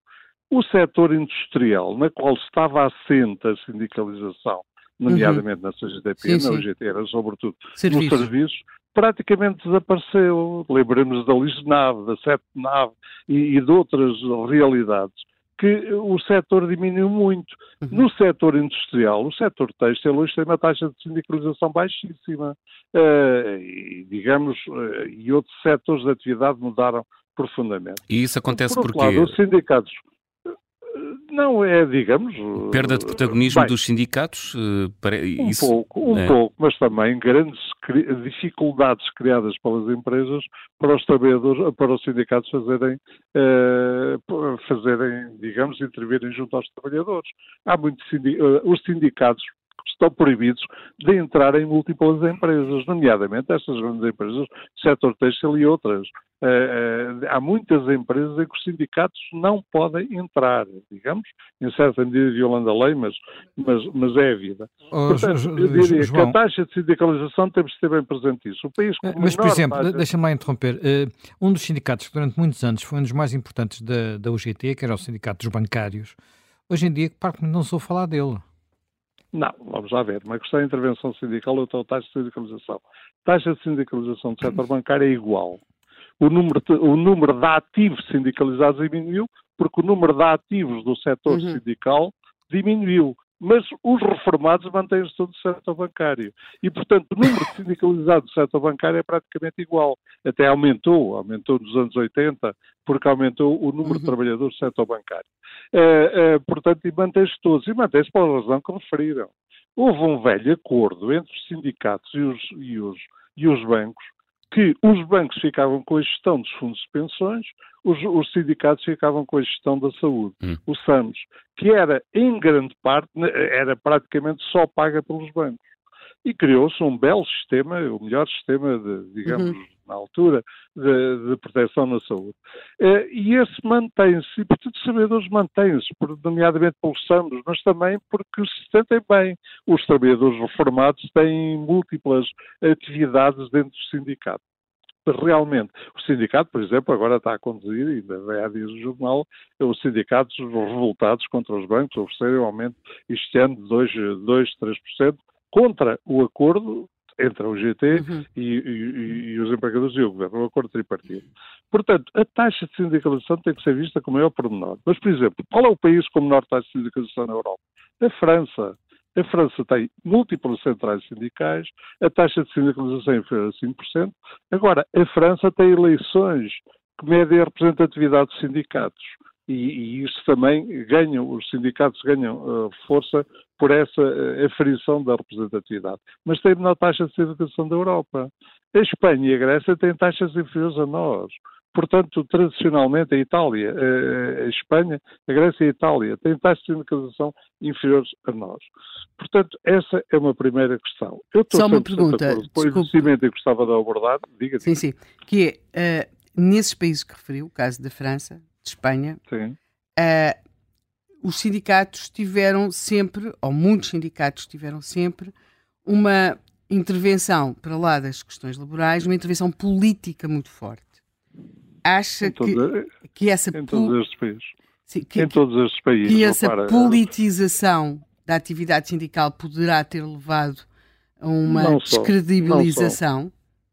o setor industrial, na qual estava assente a sindicalização, nomeadamente uhum. na CGTP, sim, na UGT, era sobretudo Serviço. no serviço, praticamente desapareceu. Lembremos da Lisnave, da Sete Nave e, e de outras realidades que o setor diminuiu muito. Uhum. No setor industrial, o setor têxtil hoje tem uma taxa de sindicalização baixíssima. Uh, e, digamos, uh, e outros setores de atividade mudaram profundamente. E isso acontece Por porque... Lado, os sindicatos não é, digamos. Perda de protagonismo bem, dos sindicatos? Um isso, pouco, um é. pouco, mas também grandes dificuldades criadas pelas empresas para os trabalhadores, para os sindicatos fazerem, uh, fazerem digamos, intervirem junto aos trabalhadores. Há muitos sindicatos, os sindicatos estão proibidos de entrar em múltiplas empresas, nomeadamente estas grandes empresas, setor têxtil e outras. Uh, uh, há muitas empresas em que os sindicatos não podem entrar, digamos, em certa medida violando a lei, mas, mas, mas é a vida. Oh, Portanto, eu diria João, que a taxa de sindicalização temos de ter bem presente isso. O país com mas, por exemplo, taxa... deixa-me lá interromper. Uh, um dos sindicatos que durante muitos anos foi um dos mais importantes da, da UGT, que era o Sindicato dos Bancários, hoje em dia, praticamente não sou falar dele. Não, vamos lá ver. Uma questão de intervenção sindical ou então taxa de sindicalização. Taxa de sindicalização do setor bancário é igual. O número, de, o número de ativos sindicalizados diminuiu porque o número de ativos do setor uhum. sindical diminuiu mas os reformados mantêm-se todo o setor bancário. E, portanto, o número de sindicalizados do setor bancário é praticamente igual. Até aumentou, aumentou nos anos 80, porque aumentou o número uhum. de trabalhadores do setor bancário. Uh, uh, portanto, e mantém-se todos, e mantém-se pela razão que referiram. Houve um velho acordo entre os sindicatos e os, e os, e os bancos que os bancos ficavam com a gestão dos fundos de pensões, os, os sindicatos ficavam com a gestão da saúde, hum. o SAMS, que era, em grande parte, era praticamente só paga pelos bancos. E criou-se um belo sistema, o melhor sistema, de, digamos, uhum. na altura, de, de, proteção na saúde. Uh, e esse mantém-se, e portanto os trabalhadores mantêm-se, nomeadamente pelos SAMs, mas também porque se sentem bem. Os trabalhadores reformados têm múltiplas atividades dentro do sindicato realmente. O sindicato, por exemplo, agora está a conduzir, e vai há dias no jornal, os sindicatos revoltados contra os bancos oferecerem um aumento este ano de 2, 2 3%, contra o acordo entre o GT uhum. e, e, e, os empregadores e o governo, um acordo tripartido. Portanto, a taxa de sindicalização tem que ser vista com maior pormenor. Mas, por exemplo, qual é o país com menor taxa de sindicalização na Europa? A França. A França tem múltiplas centrais sindicais, a taxa de sindicalização é inferior a 5%. Agora, a França tem eleições que medem a representatividade dos sindicatos. E, e isso também ganham, os sindicatos ganham uh, força por essa uh, aferição da representatividade. Mas tem a menor taxa de sindicalização da Europa. A Espanha e a Grécia têm taxas inferiores a nós. Portanto, tradicionalmente, a Itália, a Espanha, a Grécia e a Itália têm taxas de sindicalização inferiores a nós. Portanto, essa é uma primeira questão. Eu estou Só uma pergunta. Depois do cimento que gostava de abordar, diga Sim, sim. Que é, uh, nesses países que referiu, o caso da França, de Espanha, uh, os sindicatos tiveram sempre, ou muitos sindicatos tiveram sempre, uma intervenção para lá das questões laborais, uma intervenção política muito forte acha que, que essa em todos estes países. Sim, que, em todos estes países. Que essa para... politização da atividade sindical poderá ter levado a uma não descredibilização?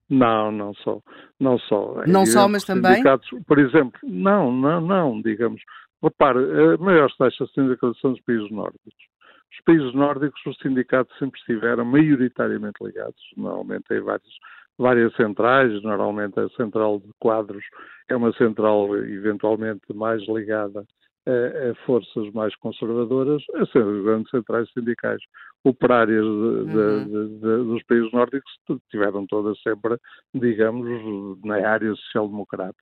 Não, não só. Não só. Não e só, mas também? Por exemplo, não, não, não, digamos. Repare, a maior taxa de sindicalização dos países nórdicos. Os países nórdicos, os sindicatos sempre estiveram maioritariamente ligados, normalmente em vários várias centrais, normalmente a central de quadros é uma central eventualmente mais ligada a, a forças mais conservadoras, a ser as grandes centrais sindicais operárias de, uhum. de, de, dos países nórdicos tiveram todas sempre, digamos, na área social-democrata.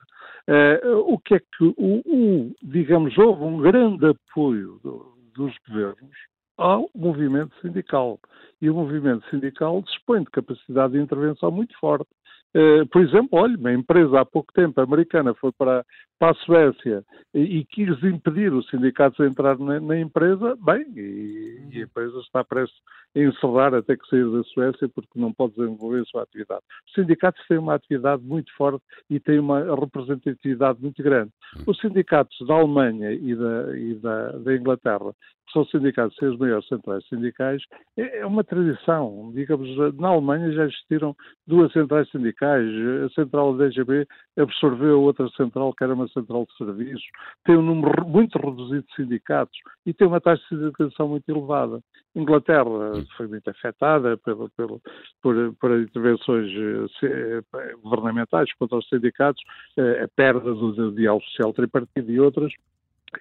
Uh, o que é que, o, o, digamos, houve um grande apoio do, dos governos ao movimento sindical. E o movimento sindical dispõe de capacidade de intervenção muito forte. Uh, por exemplo, olha, uma empresa há pouco tempo americana foi para, para a Suécia e, quis impedir os sindicatos de entrar na, na empresa, bem, e, e, a empresa está prestes a encerrar até que sair da Suécia porque não pode desenvolver a sua atividade. Os sindicatos têm uma atividade muito forte e têm uma representatividade muito grande. Os sindicatos da Alemanha e da, e da, da Inglaterra são sindicatos, são as maiores centrais sindicais, é, é uma tradição. Digamos, na Alemanha já existiram duas centrais sindicais, a central da DGB absorveu outra central que era uma central de serviços, tem um número muito reduzido de sindicatos e tem uma taxa de sindicalização muito elevada. Inglaterra foi muito afetada pelo, pelo, por, por intervenções eh, governamentais contra os sindicatos, eh, a perda do diálogo social tripartido e outras,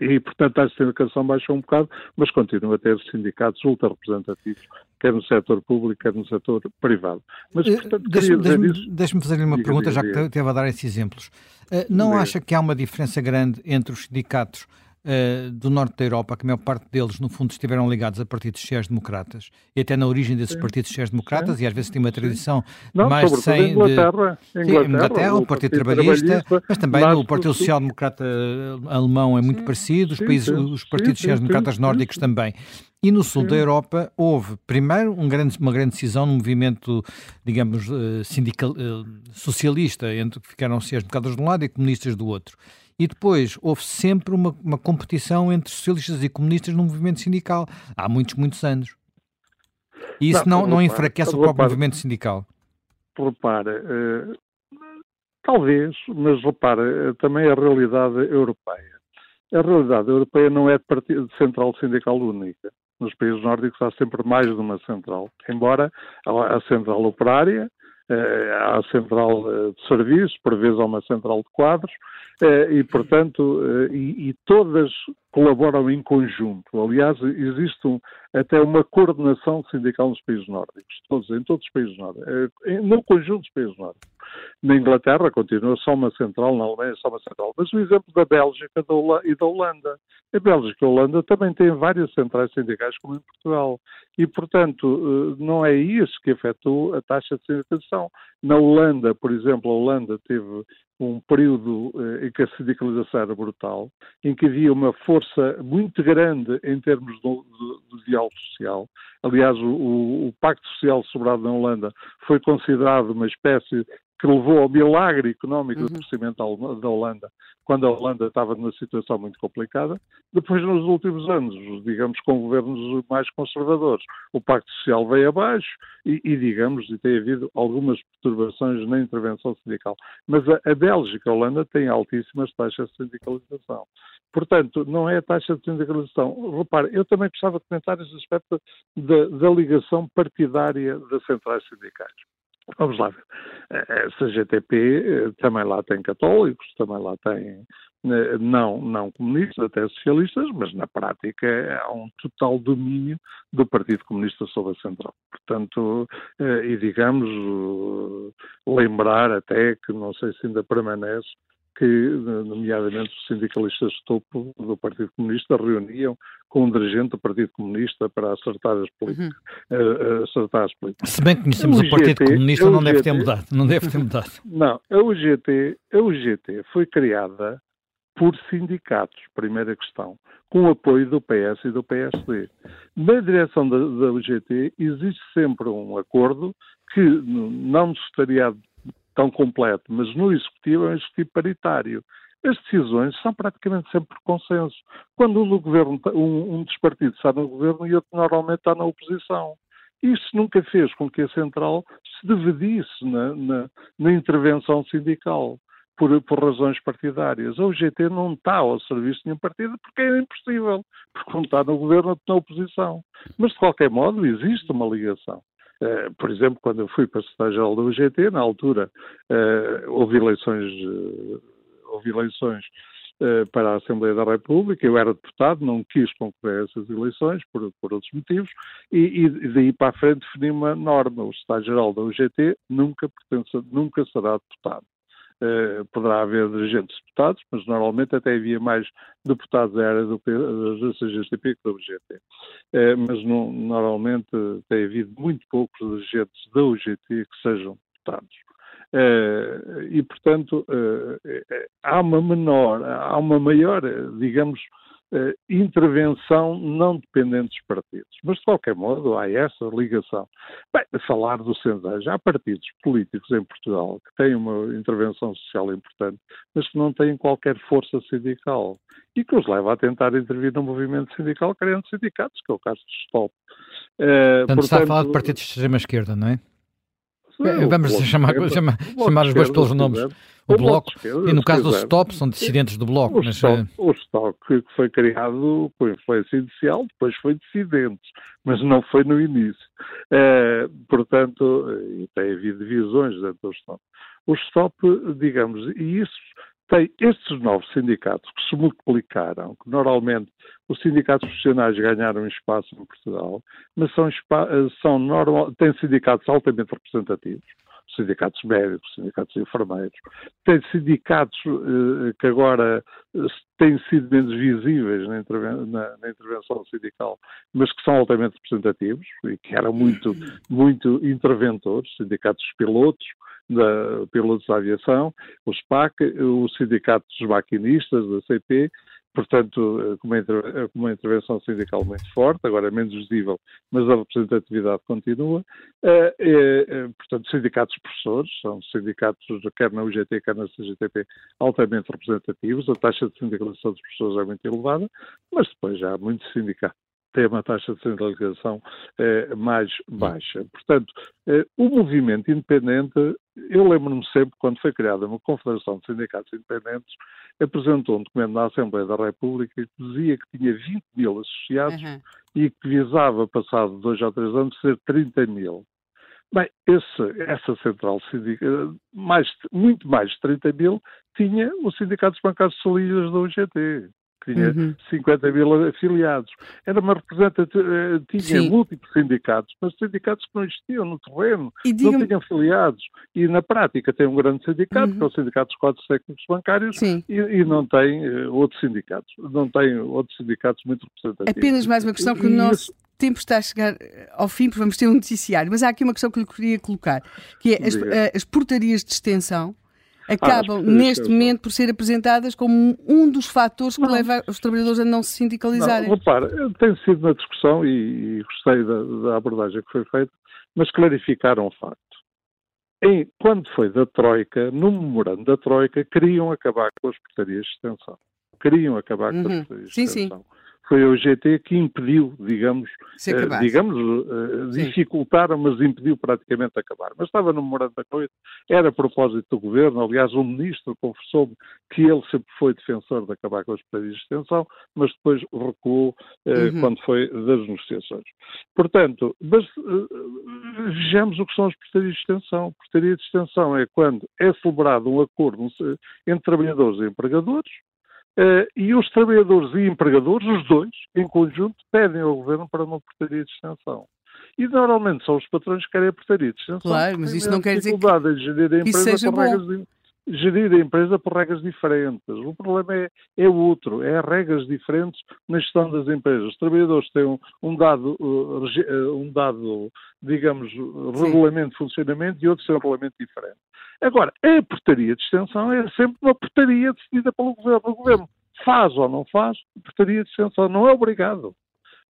e, portanto, a sindicação baixou um bocado, mas continua a ter sindicatos ultra representativos, quer no setor público, quer no setor privado. Mas, eh, portanto, Deixe-me deixe fazer-lhe uma diga, pergunta, diga, já que esteve a dar esses exemplos. Uh, não diga. acha que há uma diferença grande entre os sindicatos uh, do norte da Europa, que a maior parte deles, no fundo, estiveram ligados a partidos sociais-democratas, e até na origem desses Sim. partidos sociais-democratas, e às vezes tem uma tradição Não, mais de 100 Inglaterra, de... Inglaterra, Inglaterra, o Partido, Partido Trabalhista, mas também o Partido Social-Democrata alemão é muito sim, parecido, os, países, os partidos sociais-democratas nórdicos também. E no sul da Europa houve, primeiro, um grande, uma grande decisão no movimento, digamos, eh, sindical, eh, socialista, entre que ficaram sociais-democratas de um lado e comunistas do outro e depois houve sempre uma, uma competição entre socialistas e comunistas no movimento sindical, há muitos, muitos anos. E isso não, não, não enfraquece o próprio movimento sindical? Repara, uh, talvez, mas repara, uh, também a realidade europeia. A realidade europeia não é de, partido, de central sindical única. Nos países nórdicos há sempre mais de uma central, embora a, central operária, uh, há a central de serviços, por vezes há uma central de quadros, eh, e, portanto, eh, e, e, todas colaboram em conjunto. Aliás, existe um, até uma coordenação sindical nos países nórdicos, todos, em todos os países nórdicos, eh, no conjunto dos países nórdicos. Na Inglaterra continua só uma central, na Alemanha só uma central. Mas o exemplo da Bélgica e da Holanda. A Bélgica e a Holanda também têm várias centrais sindicais, como em Portugal. E, portanto, não é isso que afetou a taxa de sindicalização. Na Holanda, por exemplo, a Holanda teve um período eh, em que a sindicalização era brutal, em que havia uma força muito grande em termos do, do, do diálogo social. Aliás, o, o, Pacto Social celebrado na Holanda foi considerado uma espécie que levou ao milagre económico uhum. do crescimento da Holanda, quando a Holanda estava numa situação muito complicada. Depois, nos últimos anos, digamos, com governos mais conservadores, o Pacto Social veio abaixo e, e digamos, e tem havido algumas perturbações na intervenção sindical. Mas a, a Bélgica a Holanda têm altíssimas taxas de sindicalização. Portanto, não é a taxa de sindicalização. Repare, eu também gostava de comentar esse aspecto da, da ligação partidária das centrais sindicais. Vamos lá. A CGTP eh, também lá tem católicos, também lá tem eh, não, não comunistas, até socialistas, mas na prática há um total domínio do Partido Comunista sobre a Central. Portanto, eh, e digamos, lembrar até que não sei se ainda permanece que, nomeadamente, os sindicalistas de topo do Partido Comunista reuniam com um dirigente do Partido Comunista para acertar as políticas. Uhum. Uh, acertar as políticas. Se bem que conhecemos o, o Partido Comunista, não deve ter mudado. Não deve ter mudado. Não, a UGT, a UGT foi criada por sindicatos, primeira questão, com o apoio do PS e do PSD. Na direção da, da UGT existe sempre um acordo que não no secretariado tão completo, mas no executivo é um executivo paritário. As decisões são praticamente sempre por consenso. Quando um, governo, um, um dos partidos está no governo e outro normalmente está na oposição. Isso nunca fez com que a Central se dividisse na, na, na intervenção sindical por, por, razões partidárias. A UGT não está ao serviço de nenhum partido porque é impossível, porque não está no governo na oposição. Mas, de qualquer modo, existe uma ligação. Eh, por exemplo, quando eu fui para Secretaria-Geral da UGT, na altura uh, houve eleições, uh, houve eleições para a Assembleia da República, eu era deputado, não quis concorrer a essas eleições por, por outros motivos, e, e, daí para a frente defini uma norma, o Secretário-Geral da UGT nunca, pertence, nunca será deputado. Uh, poderá haver dirigentes deputados, mas normalmente até havia mais deputados da área do, CGTP que da UGT. Mas não, normalmente tem havido muito poucos dirigentes da UGT que sejam deputados. Uh, e, portanto, há uma menor, há uma maior, digamos, uh, intervenção não dependente dos partidos. Mas, de qualquer modo, há essa ligação. Bem, falar do Sendejo, há partidos políticos em Portugal que têm uma intervenção social importante, mas que não têm qualquer força sindical e que os leva a tentar intervir no movimento sindical criando sindicatos, que é o caso do Stop. Uh, portanto, está a falar de partidos de extrema-esquerda, não é? Sim, Vamos chamar, chamar, chamar os dois pelos nomes. O, o Bloco, esquerda, e no caso do Stop, são dissidentes do Bloco. O, mas, stop, uh... o Stop que foi criado por influência inicial, depois foi dissidentes, mas não foi no início. Uh, portanto, e tem havido divisões dentro do Stop. O Stop, digamos, e isso tem estes novos sindicatos que se multiplicaram, que normalmente os sindicatos profissionais ganharam espaço em Portugal, mas são, são normal, têm sindicatos altamente representativos, sindicatos médicos, sindicatos enfermeiros, tem sindicatos eh, que agora eh, têm sido menos visíveis na, interven na, na, intervenção sindical, mas que são altamente representativos e que eram muito, muito interventores, sindicatos pilotos, da pilotos da aviação, o SPAC, os sindicatos dos maquinistas, da CP, portanto, eh, com uma, eh, uma, intervenção sindical muito forte, agora é menos visível, mas a representatividade continua. É, portanto, sindicatos professores, são sindicatos, quer na UGT, quer na CGTP, altamente representativos, a taxa de sindicalização dos professores é muito elevada, mas depois já há muitos sindicatos tem uma taxa de centralização eh, mais baixa. Portanto, eh, o movimento independente, eu lembro-me sempre, quando foi criada uma Confederação de Sindicatos Independentes, apresentou um documento na Assembleia da República que dizia que tinha 20 mil associados uhum. e que visava, passado dois ou três anos, ser 30 mil. Bem, esse, essa central sindical, mais, muito mais de 30 mil, tinha o Sindicato dos Bancários Solidas da UGT que tinha uhum. 50 mil afiliados. Era uma representativa, eh, tinha Sim. múltiplos sindicatos, mas sindicatos que não existiam no terreno, não tinham afiliados. E na prática tem um grande sindicato, uhum. que é o Sindicato dos Quadros Técnicos Bancários, e, e, não tem uh, outros sindicatos, não tem outros sindicatos muito representativos. Apenas mais uma questão que o nosso tempo está a chegar eh, ao fim, porque vamos ter um noticiário, mas há aqui uma questão que lhe queria colocar, que é as, as portarias de extensão acabam ah, neste momento por ser apresentadas como um dos fatores que não. leva os trabalhadores a não se sindicalizarem. Não, repara, tem sido uma discussão e, e gostei da, da, abordagem que foi feita, mas clarificaram o facto. em, quando foi da Troika, no memorando da Troika, queriam acabar com as portarias de extensão. Queriam acabar com as uhum. portarias de extensão. Sim foi o GT que impediu, digamos, uh, digamos uh, dificultaram, mas impediu praticamente acabar. Mas estava no memorando da coisa, era a propósito do governo, aliás, o ministro confessou-me que ele sempre foi defensor de acabar com as pedidas de extensão, mas depois recuou uh, uhum. quando foi das negociações. Portanto, mas vejamos o que são as portarias de extensão. Portaria de extensão é quando é celebrado um acordo entre trabalhadores e empregadores, Uh, e os trabalhadores e empregadores, os dois, em conjunto, pedem ao governo para uma portaria de extensão. E normalmente são os patrões que querem a portaria de extensão. Claro, mas isso não quer dizer que, empresa isso seja bom. De, gerir a empresa por regras diferentes. O problema é, é outro, é regras diferentes na gestão das empresas. Os trabalhadores têm um, um dado, uh, um dado, digamos, Sim. regulamento de funcionamento e outros têm um regulamento diferente. Agora, a portaria de extensão é sempre uma portaria decidida pelo governo. O governo faz ou não faz, a portaria de extensão não é obrigado.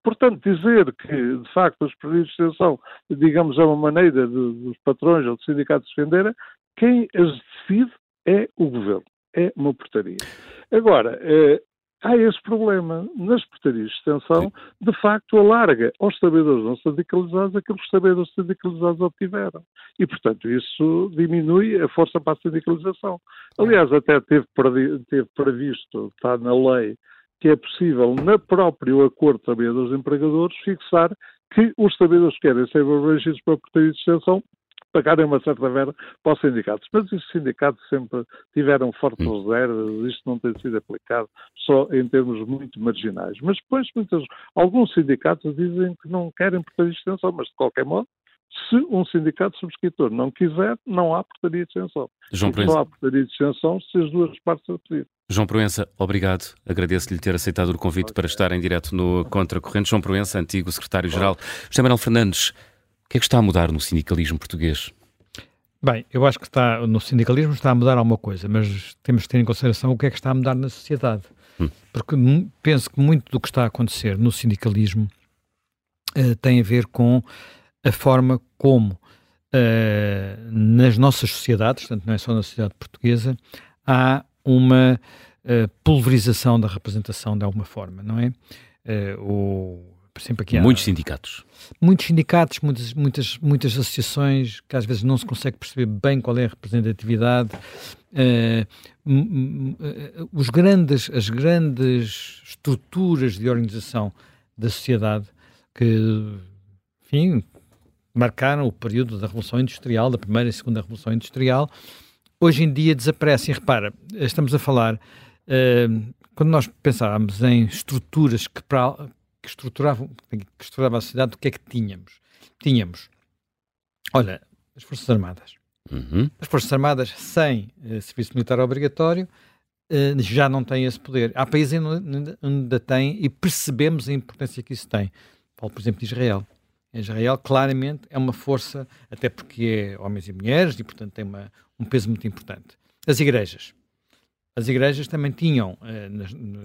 Portanto, dizer que, de facto, as portarias de extensão, digamos, é uma maneira de, dos patrões ou dos sindicatos defenderem, quem as decide é o governo. É uma portaria. Agora, eh, há esse problema. Nas portarias de extensão, de facto, alarga aos trabalhadores não sindicalizados aquilo que os trabalhadores sindicalizados obtiveram. E, portanto, isso diminui a força para a sindicalização. Aliás, até teve, teve previsto, está na lei, que é possível, na próprio acordo de trabalhadores e empregadores, fixar que os trabalhadores que querem ser abrangidos pela portaria de extensão pagarem uma certa verba para os sindicatos. Mas os sindicatos sempre tiveram fortes hum. reservas, isto não tem sido aplicado só em termos muito marginais. Mas depois, muitas, alguns sindicatos dizem que não querem portaria de extensão, mas de qualquer modo, se um sindicato subscritor não quiser, não há portaria de extensão. João Proença. Não há portaria de extensão se as duas partes a pedir. João Proença, obrigado. Agradeço-lhe ter aceitado o convite okay. para estar em direto no Contracorrente. João Proença, antigo secretário-geral. José Manuel Fernandes, que é que está a mudar no sindicalismo português? Bem, eu acho que está, no sindicalismo está a mudar alguma coisa, mas temos que ter em consideração o que é que está a mudar na sociedade. Hum. Porque penso que muito do que está a acontecer no sindicalismo uh, tem a ver com a forma como uh, nas nossas sociedades, portanto não é só na sociedade portuguesa, há uma uh, pulverização da representação de alguma forma, não é? o exemplo, aqui há, muitos sindicatos. Muitos sindicatos, muitas, muitas, muitas associações que às vezes não se consegue perceber bem qual é a representatividade. Uh, os grandes, as grandes estruturas de organização da sociedade que, enfim, marcaram o período da Revolução Industrial, da Primeira e Segunda Revolução Industrial, hoje em dia desaparecem. Repara, estamos a falar, uh, quando nós pensávamos em estruturas que para, que estruturavam, que estruturava a sociedade, o que é que tínhamos? Tínhamos, olha, as Forças Armadas. Uhum. As Forças Armadas sem uh, serviço militar obrigatório uh, já não têm esse poder. Há países onde ainda têm e percebemos a importância que isso tem. Falo, por exemplo, de Israel. Israel claramente é uma força, até porque é homens e mulheres e, portanto, tem uma, um peso muito importante. As igrejas as igrejas também tinham, eh,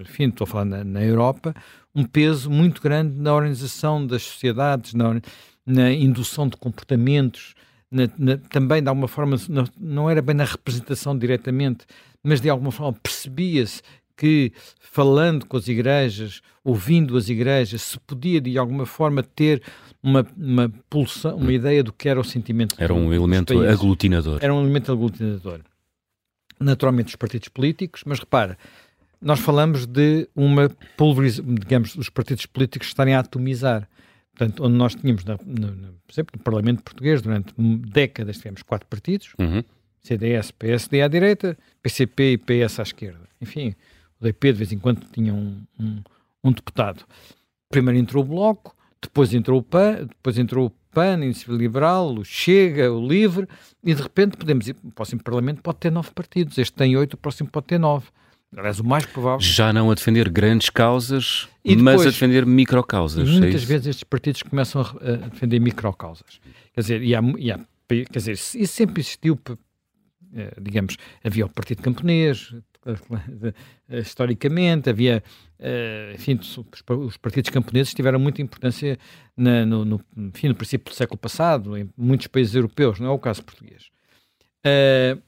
enfim, estou a falar na, na, Europa, um peso muito grande na organização das sociedades, na, na indução de comportamentos, na, na, também de alguma forma, não, era bem na representação diretamente, mas de alguma forma percebia-se que falando com as igrejas, ouvindo as igrejas, se podia de alguma forma ter uma, uma pulsão, uma ideia do que era o sentimento. Era um elemento aglutinador. Era um elemento aglutinador naturalmente os partidos políticos, mas repara, nós falamos de uma pulverização, digamos, os partidos políticos estarem a atomizar. Portanto, onde nós tínhamos, no, no, por exemplo, no Parlamento Português, durante décadas tivemos quatro partidos, uhum. CDS, PSD à direita, PCP e PS à esquerda. Enfim, o DP de vez em quando tinha um, um, um deputado. Primeiro entrou o Bloco, depois entrou o PAN, depois entrou o PAN, Iniciativa Liberal, o Chega, o Livre, e de repente podemos ir, o próximo Parlamento pode ter nove partidos, este tem oito, o próximo pode ter nove. Aliás, o mais provável. Já não a defender grandes causas, depois, mas a defender microcausas. É muitas é vezes estes partidos começam a, defender microcausas. Quer dizer, e há, e há, quer dizer, isso sempre existiu, eh, digamos, havia o Partido Camponês, historicamente, havia, uh, enfim, os partidos camponeses tiveram muita importância na, no, no, enfim, no princípio do século passado, em muitos países europeus, não é o caso português. Uh,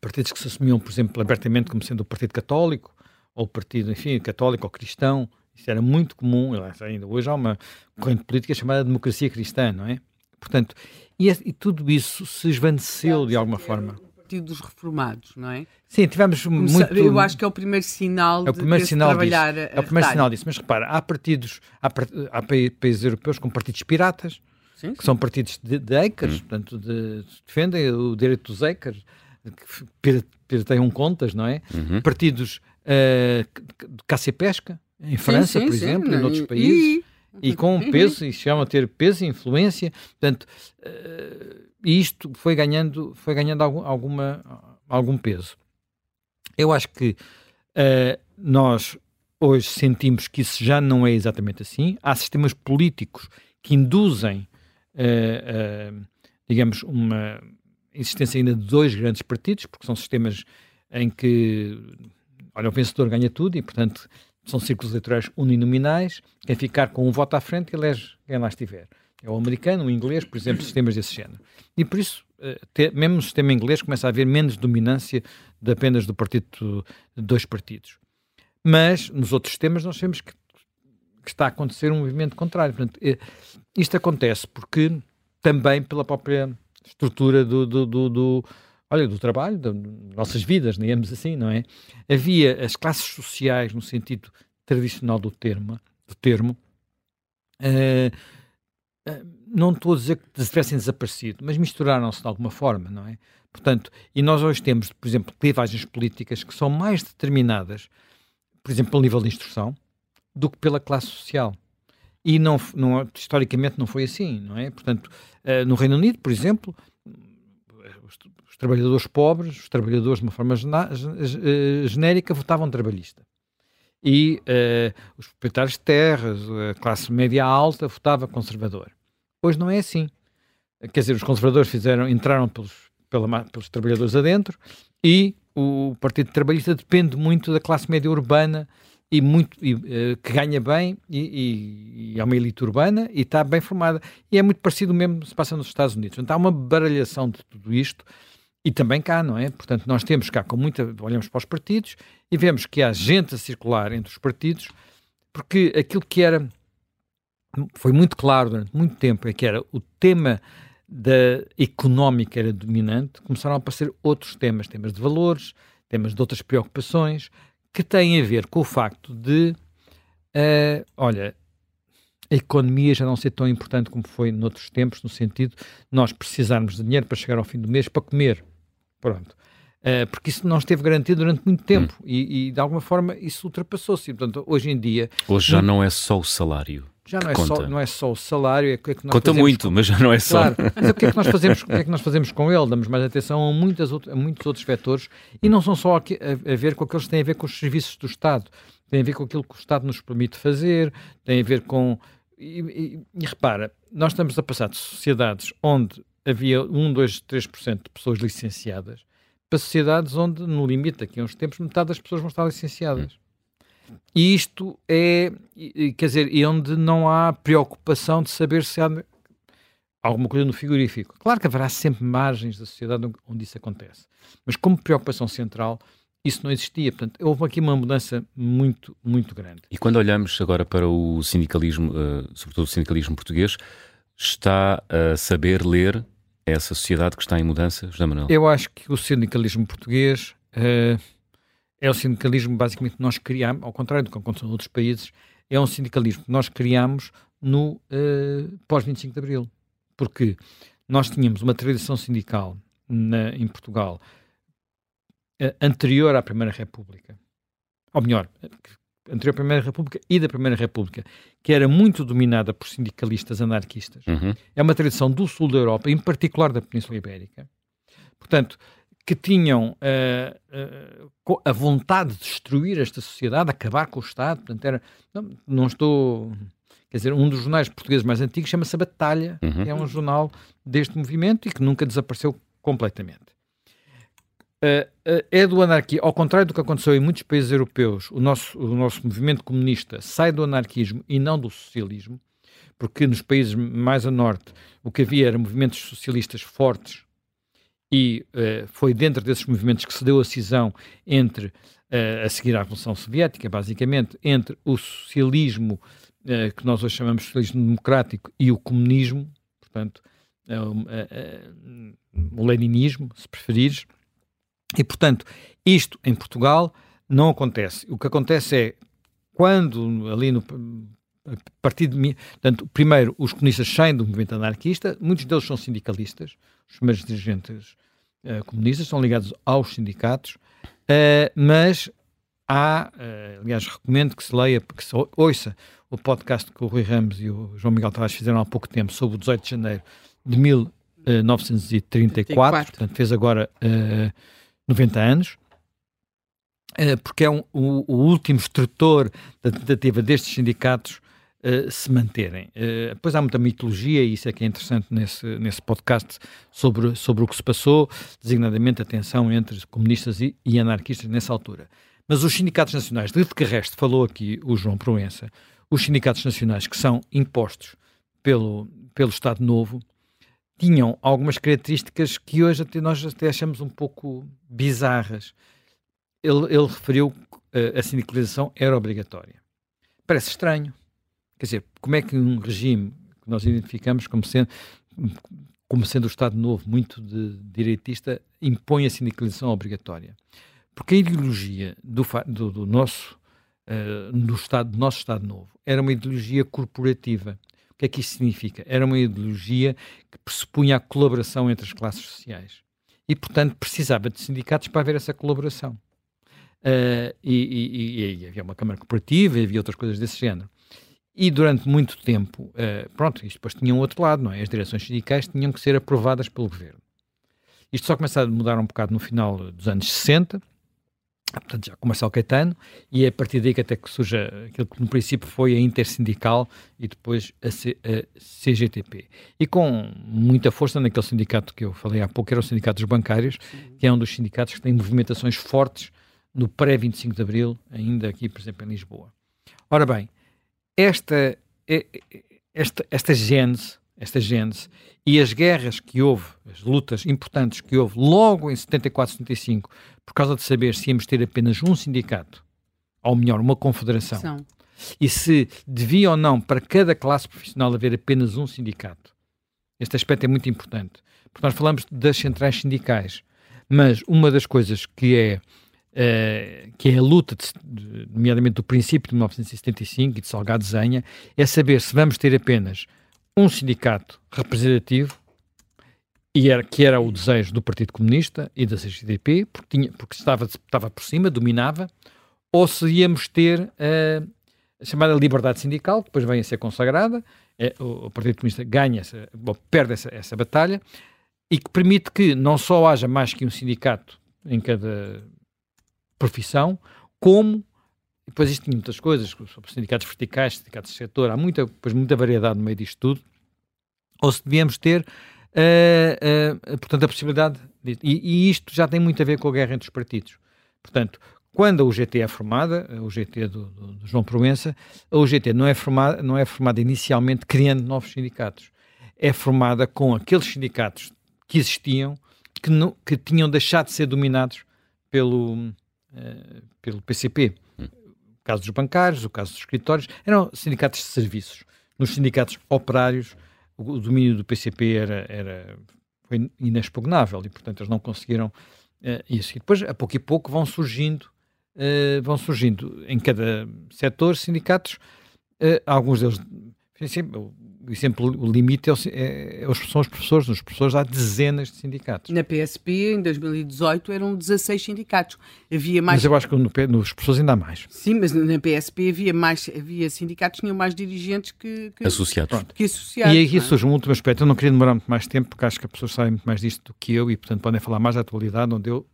partidos que se assumiam, por exemplo, abertamente como sendo o Partido Católico, ou o Partido, enfim, Católico ou Cristão, isso era muito comum, ainda hoje há uma corrente política chamada democracia cristã, não é? Portanto, e, e tudo isso se esvaneceu de alguma forma. Partido dos Reformados, não é? Sim, tivemos muito. Eu acho que é o primeiro sinal é o primeiro sinal trabalhar. Disso. É o primeiro sinal disso. Mas repara, há partidos, há, há países europeus com partidos piratas, sim, sim. que são partidos de, de hum. portanto, de, defendem o direito dos que pirateiam contas, não é? Uhum. Partidos uh, de caça e pesca, em França, sim, sim, por exemplo, sim, em outros países, e, e com uhum. peso, e chama a ter peso e influência. Portanto, uh, isto foi ganhando, foi ganhando algum, alguma, algum peso. Eu acho que uh, nós hoje sentimos que isso já não é exatamente assim. Há sistemas políticos que induzem, uh, digamos, uma existência ainda de dois grandes partidos, porque são sistemas em que olha, o vencedor ganha tudo e, portanto, são círculos eleitorais uninominais. Quem ficar com um voto à frente elege quem lá estiver. É o americano, o inglês, por exemplo, sistemas desse género. E por isso, eh, mesmo no sistema inglês, começa a haver menos dominância de apenas do partido de dois partidos. Mas nos outros sistemas nós sabemos que, que está a acontecer um movimento contrário. Portanto, eh, isto acontece porque também pela própria estrutura do, do, do, do olha, do trabalho, das nossas vidas, digamos assim, não é? Havia as classes sociais, no sentido tradicional do termo, do termo uh, uh, não estou a dizer que tivessem desaparecido, mas misturaram-se de alguma forma, não é? Portanto, e nós hoje temos, por exemplo, clivagens políticas que são mais determinadas, por exemplo, pelo nível de instrução, do que pela classe social. E não, não, historicamente não foi assim, não é? Portanto, uh, no Reino Unido, por exemplo, trabalhadores pobres, os trabalhadores de uma forma eh, genérica votavam trabalhista. E uh, os proprietários de terras, a classe média alta, votava conservador. Hoje não é assim. Quer dizer, os conservadores fizeram, entraram pelos, pela, pelos trabalhadores adentro e o Partido Trabalhista depende muito da classe média urbana e muito e, uh, que ganha bem e, e, e, é uma elite urbana e está bem formada. E é muito parecido mesmo se passa nos Estados Unidos. Então há uma baralhação de tudo isto e também cá, não é? Portanto, nós temos cá com muita. Olhamos para os partidos e vemos que há gente a circular entre os partidos, porque aquilo que era. Foi muito claro durante muito tempo é que era o tema da económica era dominante, começaram a aparecer outros temas, temas de valores, temas de outras preocupações, que têm a ver com o facto de, uh, olha, a economia já não ser tão importante como foi noutros tempos, no sentido de nós precisarmos de dinheiro para chegar ao fim do mês para comer. Pronto. Uh, porque isso não esteve garantido durante muito tempo hum. e, e, de alguma forma isso ultrapassou-se. Portanto, hoje em dia. Hoje já não é só o salário. Já não é, só, não é só o salário, é o que é que nós Conta muito, com... mas já não é só. Claro, mas o que é que nós fazemos, o que é que nós fazemos com ele? Damos mais atenção a, muitas outro, a muitos outros vetores e não são só a, a, a, ver com aqueles que têm a ver com os serviços do Estado, têm a ver com aquilo que o Estado nos permite fazer, têm a ver com. E, e, e repara, nós estamos a passar de sociedades onde havia 1, 2, 3% de pessoas licenciadas para sociedades onde, no limite, daqui a uns tempos, metade das pessoas vão estar licenciadas. E isto é, quer dizer, e onde não há preocupação de saber se há alguma coisa no frigorífico. Claro que haverá sempre margens da sociedade onde isso acontece, mas como preocupação central, isso não existia. Portanto, houve aqui uma mudança muito, muito grande. E quando olhamos agora para o sindicalismo, uh, sobretudo o sindicalismo português, está a saber ler essa sociedade que está em mudança, José Manuel? Eu acho que o sindicalismo português uh, é o sindicalismo basicamente que nós criamos, ao contrário do que aconteceu em outros países, é um sindicalismo que nós criamos no uh, pós-25 de Abril. Porque nós tínhamos uma tradição sindical na, em Portugal uh, anterior à Primeira República. Ou melhor, anterior à Primeira República e da Primeira República, que era muito dominada por sindicalistas anarquistas. Uhum. É uma tradição do sul da Europa, em particular da Península Ibérica. Portanto, que tinham uh, uh, a vontade de destruir esta sociedade, acabar com o Estado. Portanto, era, não, não estou. Quer dizer, um dos jornais portugueses mais antigos chama-se Batalha, uhum. que é um jornal deste movimento e que nunca desapareceu completamente. Uh, uh, é do anarquismo, ao contrário do que aconteceu em muitos países europeus, o nosso, o nosso movimento comunista sai do anarquismo e não do socialismo, porque nos países mais a norte o que havia eram movimentos socialistas fortes e uh, foi dentro desses movimentos que se deu a cisão entre, uh, a seguir à Revolução Soviética, basicamente, entre o socialismo, uh, que nós hoje chamamos de socialismo democrático, e o comunismo, portanto, o leninismo, se preferires. E, portanto, isto em Portugal não acontece. O que acontece é, quando ali no partido de portanto, primeiro os comunistas saem do movimento anarquista, muitos deles são sindicalistas, os primeiros dirigentes uh, comunistas são ligados aos sindicatos, uh, mas há, uh, aliás, recomendo que se leia, que se ouça o podcast que o Rui Ramos e o João Miguel Tavares fizeram há pouco tempo sobre o 18 de janeiro de 1934, portanto fez agora 90 anos, porque é um, o, o, último extrator da tentativa destes sindicatos uh, se manterem. Uh, depois há muita mitologia, e isso é que é interessante nesse, nesse podcast, sobre, sobre o que se passou, designadamente a tensão entre comunistas e, e anarquistas nessa altura. Mas os sindicatos nacionais, de que resto falou aqui o João Proença, os sindicatos nacionais que são impostos pelo, pelo Estado Novo, tinham algumas características que hoje até nós até achamos um pouco bizarras. Ele, ele referiu uh, a sindicalização era obrigatória. Parece estranho. Quer dizer, como é que um regime que nós identificamos como sendo, como sendo o Estado Novo muito de, direitista impõe a sindicalização obrigatória? Porque a ideologia do, do, do nosso, uh, do, Estado, do nosso Estado Novo era uma ideologia corporativa. O que é que isso significa? Era uma ideologia que pressupunha a colaboração entre as classes sociais. E, portanto, precisava de sindicatos para haver essa colaboração. Uh, e, e, e, havia uma Câmara Cooperativa e havia outras coisas desse género. E durante muito tempo, uh, pronto, isto depois tinha um outro lado, não é? As direções sindicais tinham que ser aprovadas pelo governo. Isto só começou a mudar um bocado no final dos anos 60, portanto já com Marcelo Caetano, e é a partir daí que até que surge aquilo que no princípio foi a Intersindical e depois a, C, a CGTP. E com muita força naquele sindicato que eu falei há pouco, era o Sindicato dos Bancários, que é um dos sindicatos que tem movimentações fortes no pré-25 de Abril, ainda aqui, por exemplo, em Lisboa. Ora bem, esta, esta, esta gênese, esta gênese e as guerras que houve, as lutas importantes que houve logo em 74, 75, por causa de saber se íamos ter apenas um sindicato, ou melhor, uma confederação, São. e se devia ou não para cada classe profissional haver apenas um sindicato. Este aspecto é muito importante, porque nós falamos das centrais sindicais, mas uma das coisas que é Uh, que é a luta, de, nomeadamente do princípio de 1975 e de Salgado Zenha, é saber se vamos ter apenas um sindicato representativo, e era, que era o desejo do Partido Comunista e da CGTP, porque, tinha, porque estava, estava por cima, dominava, ou se íamos ter uh, a chamada liberdade sindical, que depois vem a ser consagrada, é, o, o, Partido Comunista ganha, essa, bom, perde essa, essa batalha, e que permite que não só haja mais que um sindicato em cada profissão, como depois existem muitas coisas, sobre sindicatos verticais, sindicatos de setor, há muita, depois, muita variedade no meio disto tudo, ou se devíamos ter, uh, uh, portanto, a possibilidade de, e, e, isto já tem muito a ver com a guerra entre os partidos. Portanto, quando a UGT é formada, a UGT do, do, do João Proença, a UGT não é, formada, não é formada inicialmente criando novos sindicatos. É formada com aqueles sindicatos que existiam, que, não, que tinham deixado de ser dominados pelo, uh, pelo PCP. O caso dos bancários, o caso dos escritórios, eram sindicatos de serviços. Nos sindicatos operários, o, o domínio do PCP era, era, foi inexpugnável e, portanto, eles não conseguiram uh, isso. E depois, a pouco e pouco, vão surgindo, uh, vão surgindo em cada setor sindicatos, alguns deles o exemplo, o limite é, é, é, são os professores. Nos professores há dezenas de sindicatos. Na PSP, em 2018, eram 16 sindicatos. Havia mais... Mas eu acho que no, nos professores ainda há mais. Sim, mas na PSP havia mais havia sindicatos, tinham mais dirigentes que, que associados. Que associados. E aqui é? surge um último aspecto. Eu não queria demorar muito mais tempo, porque acho que as pessoas sabem muito mais disto do que eu e, portanto, podem falar mais da atualidade, onde eu...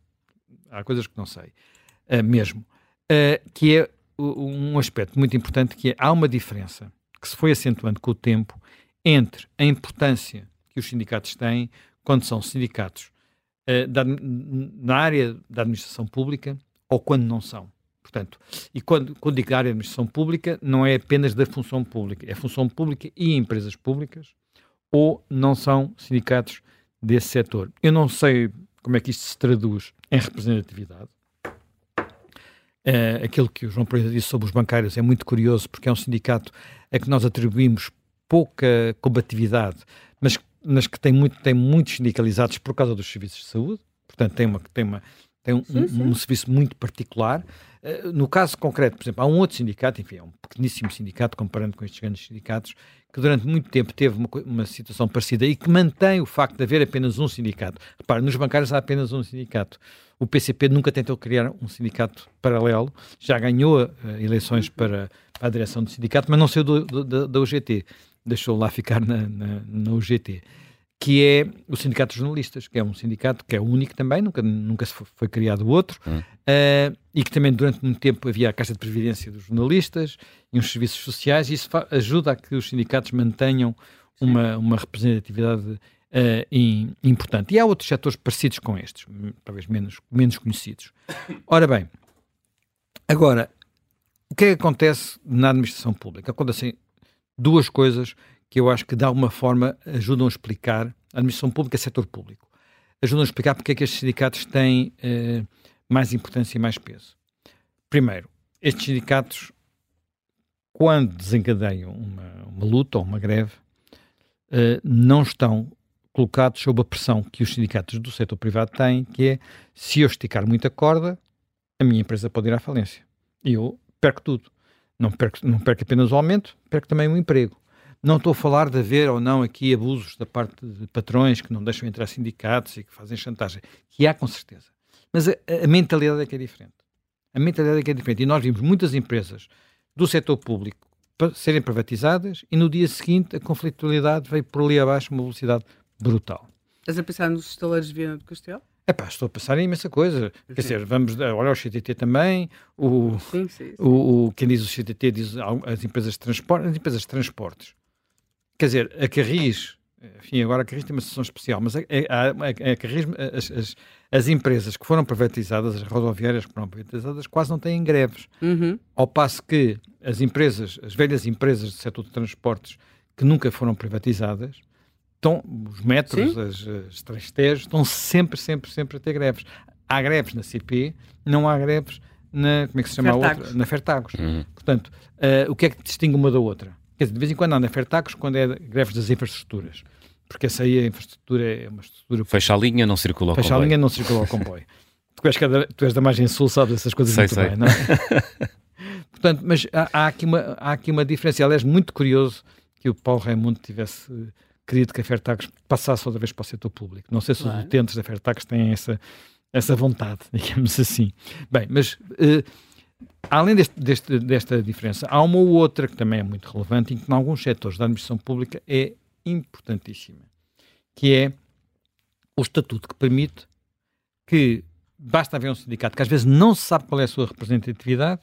Há coisas que não sei. Uh, mesmo. Uh, que é um aspecto muito importante, que é, há uma diferença que se foi acentuando com o tempo entre a importância que os sindicatos têm quando são sindicatos uh, da, na área da administração pública ou quando não são. Portanto, e quando, quando digo área da administração pública, não é apenas da função pública, é função pública e empresas públicas, ou não são sindicatos desse setor. Eu não sei como é que isto se traduz em representatividade. Uh, aquilo que o João Pereira disse sobre os bancários é muito curioso, porque é um sindicato a que nós atribuímos pouca combatividade, mas, mas que tem, muito, tem muitos sindicalizados por causa dos serviços de saúde, portanto tem, uma, tem, uma, tem um, sim, sim. um, um serviço muito particular. Uh, no caso concreto, por exemplo, há um outro sindicato, enfim, é um pequeníssimo sindicato, comparando com estes grandes sindicatos, que durante muito tempo teve uma, uma, situação parecida e que mantém o facto de haver apenas um sindicato. Repare, nos bancários há apenas um sindicato. O PCP nunca tentou criar um sindicato paralelo, já ganhou uh, eleições para, para, a direção do sindicato, mas não saiu do, do, da UGT, deixou lá ficar na, na, na UGT que é o Sindicato de Jornalistas, que é um sindicato que é único também, nunca, nunca se foi, foi criado outro, hum. uh, e que também durante muito tempo havia a Caixa de Previdência dos Jornalistas e uns serviços sociais, e isso ajuda a que os sindicatos mantenham uma, uma representatividade uh, in, importante. E há outros setores parecidos com estes, talvez menos, menos conhecidos. Ora bem, agora, o que é que acontece na administração pública? Acontecem duas coisas que eu acho que de alguma forma ajudam a explicar, a administração pública setor público, ajudam a explicar porque é que estes sindicatos têm eh, mais importância e mais peso. Primeiro, estes sindicatos, quando desencadeiam uma, uma luta ou uma greve, eh, não estão colocados sob a pressão que os sindicatos do setor privado têm, que é, se eu esticar muita corda, a minha empresa pode ir à falência. E eu perco tudo. Não perco, não perco apenas o aumento, perco também o emprego. Não estou a falar de haver ou não aqui abusos da parte de patrões que não deixam entrar sindicatos e que fazem chantagem, que há com certeza. Mas a, a mentalidade é que é diferente. A mentalidade é que é diferente. E nós vimos muitas empresas do setor público serem privatizadas e no dia seguinte a conflitualidade veio por ali abaixo uma velocidade brutal. Estás a pensar nos estaleiros de Viana do Castelo? É pá, estou a pensar em imensa coisa. Sim. Quer dizer, vamos, olha o CTT também, o, sim, sim, O, o, quem diz o CTT diz as empresas de transporte, as empresas de transportes quer dizer, a Carris, enfim, agora a Carris tem uma sessão especial, mas a, a, a, a Carris, as, as, as, empresas que foram privatizadas, as rodoviárias que foram privatizadas, quase não têm greves. Uhum. Ao passo que as empresas, as velhas empresas do setor de transportes que nunca foram privatizadas, estão, os metros, as, as transteres, estão sempre, sempre, sempre a ter greves. Há greves na CP, não há greves na, como é que se chama Fertagos. a outra? Na Fertagos. Uhum. Portanto, uh, o que é que distingue uma da outra? Quer dizer, de vez em quando anda Fertacos quando é greves das infraestruturas. Porque essa aí a infraestrutura é uma estrutura. Fecha a linha, não circula o Fecha comboio. Fecha a linha, não circula o comboio. tu, és cada, tu és da margem sul, sabes essas coisas sei, muito sei. bem, não é? Portanto, mas há, há, aqui uma, há aqui uma diferença. Aliás, muito curioso que o Paulo Raimundo tivesse querido que a Fertagos passasse outra vez para o setor público. Não sei se os utentes da Fertagos têm essa, essa vontade, digamos assim. Bem, mas. Uh, Além deste, deste, desta diferença, há uma outra que também é muito relevante e que, em alguns setores da administração pública, é importantíssima, que é o estatuto que permite que basta haver um sindicato que às vezes não se sabe qual é a sua representatividade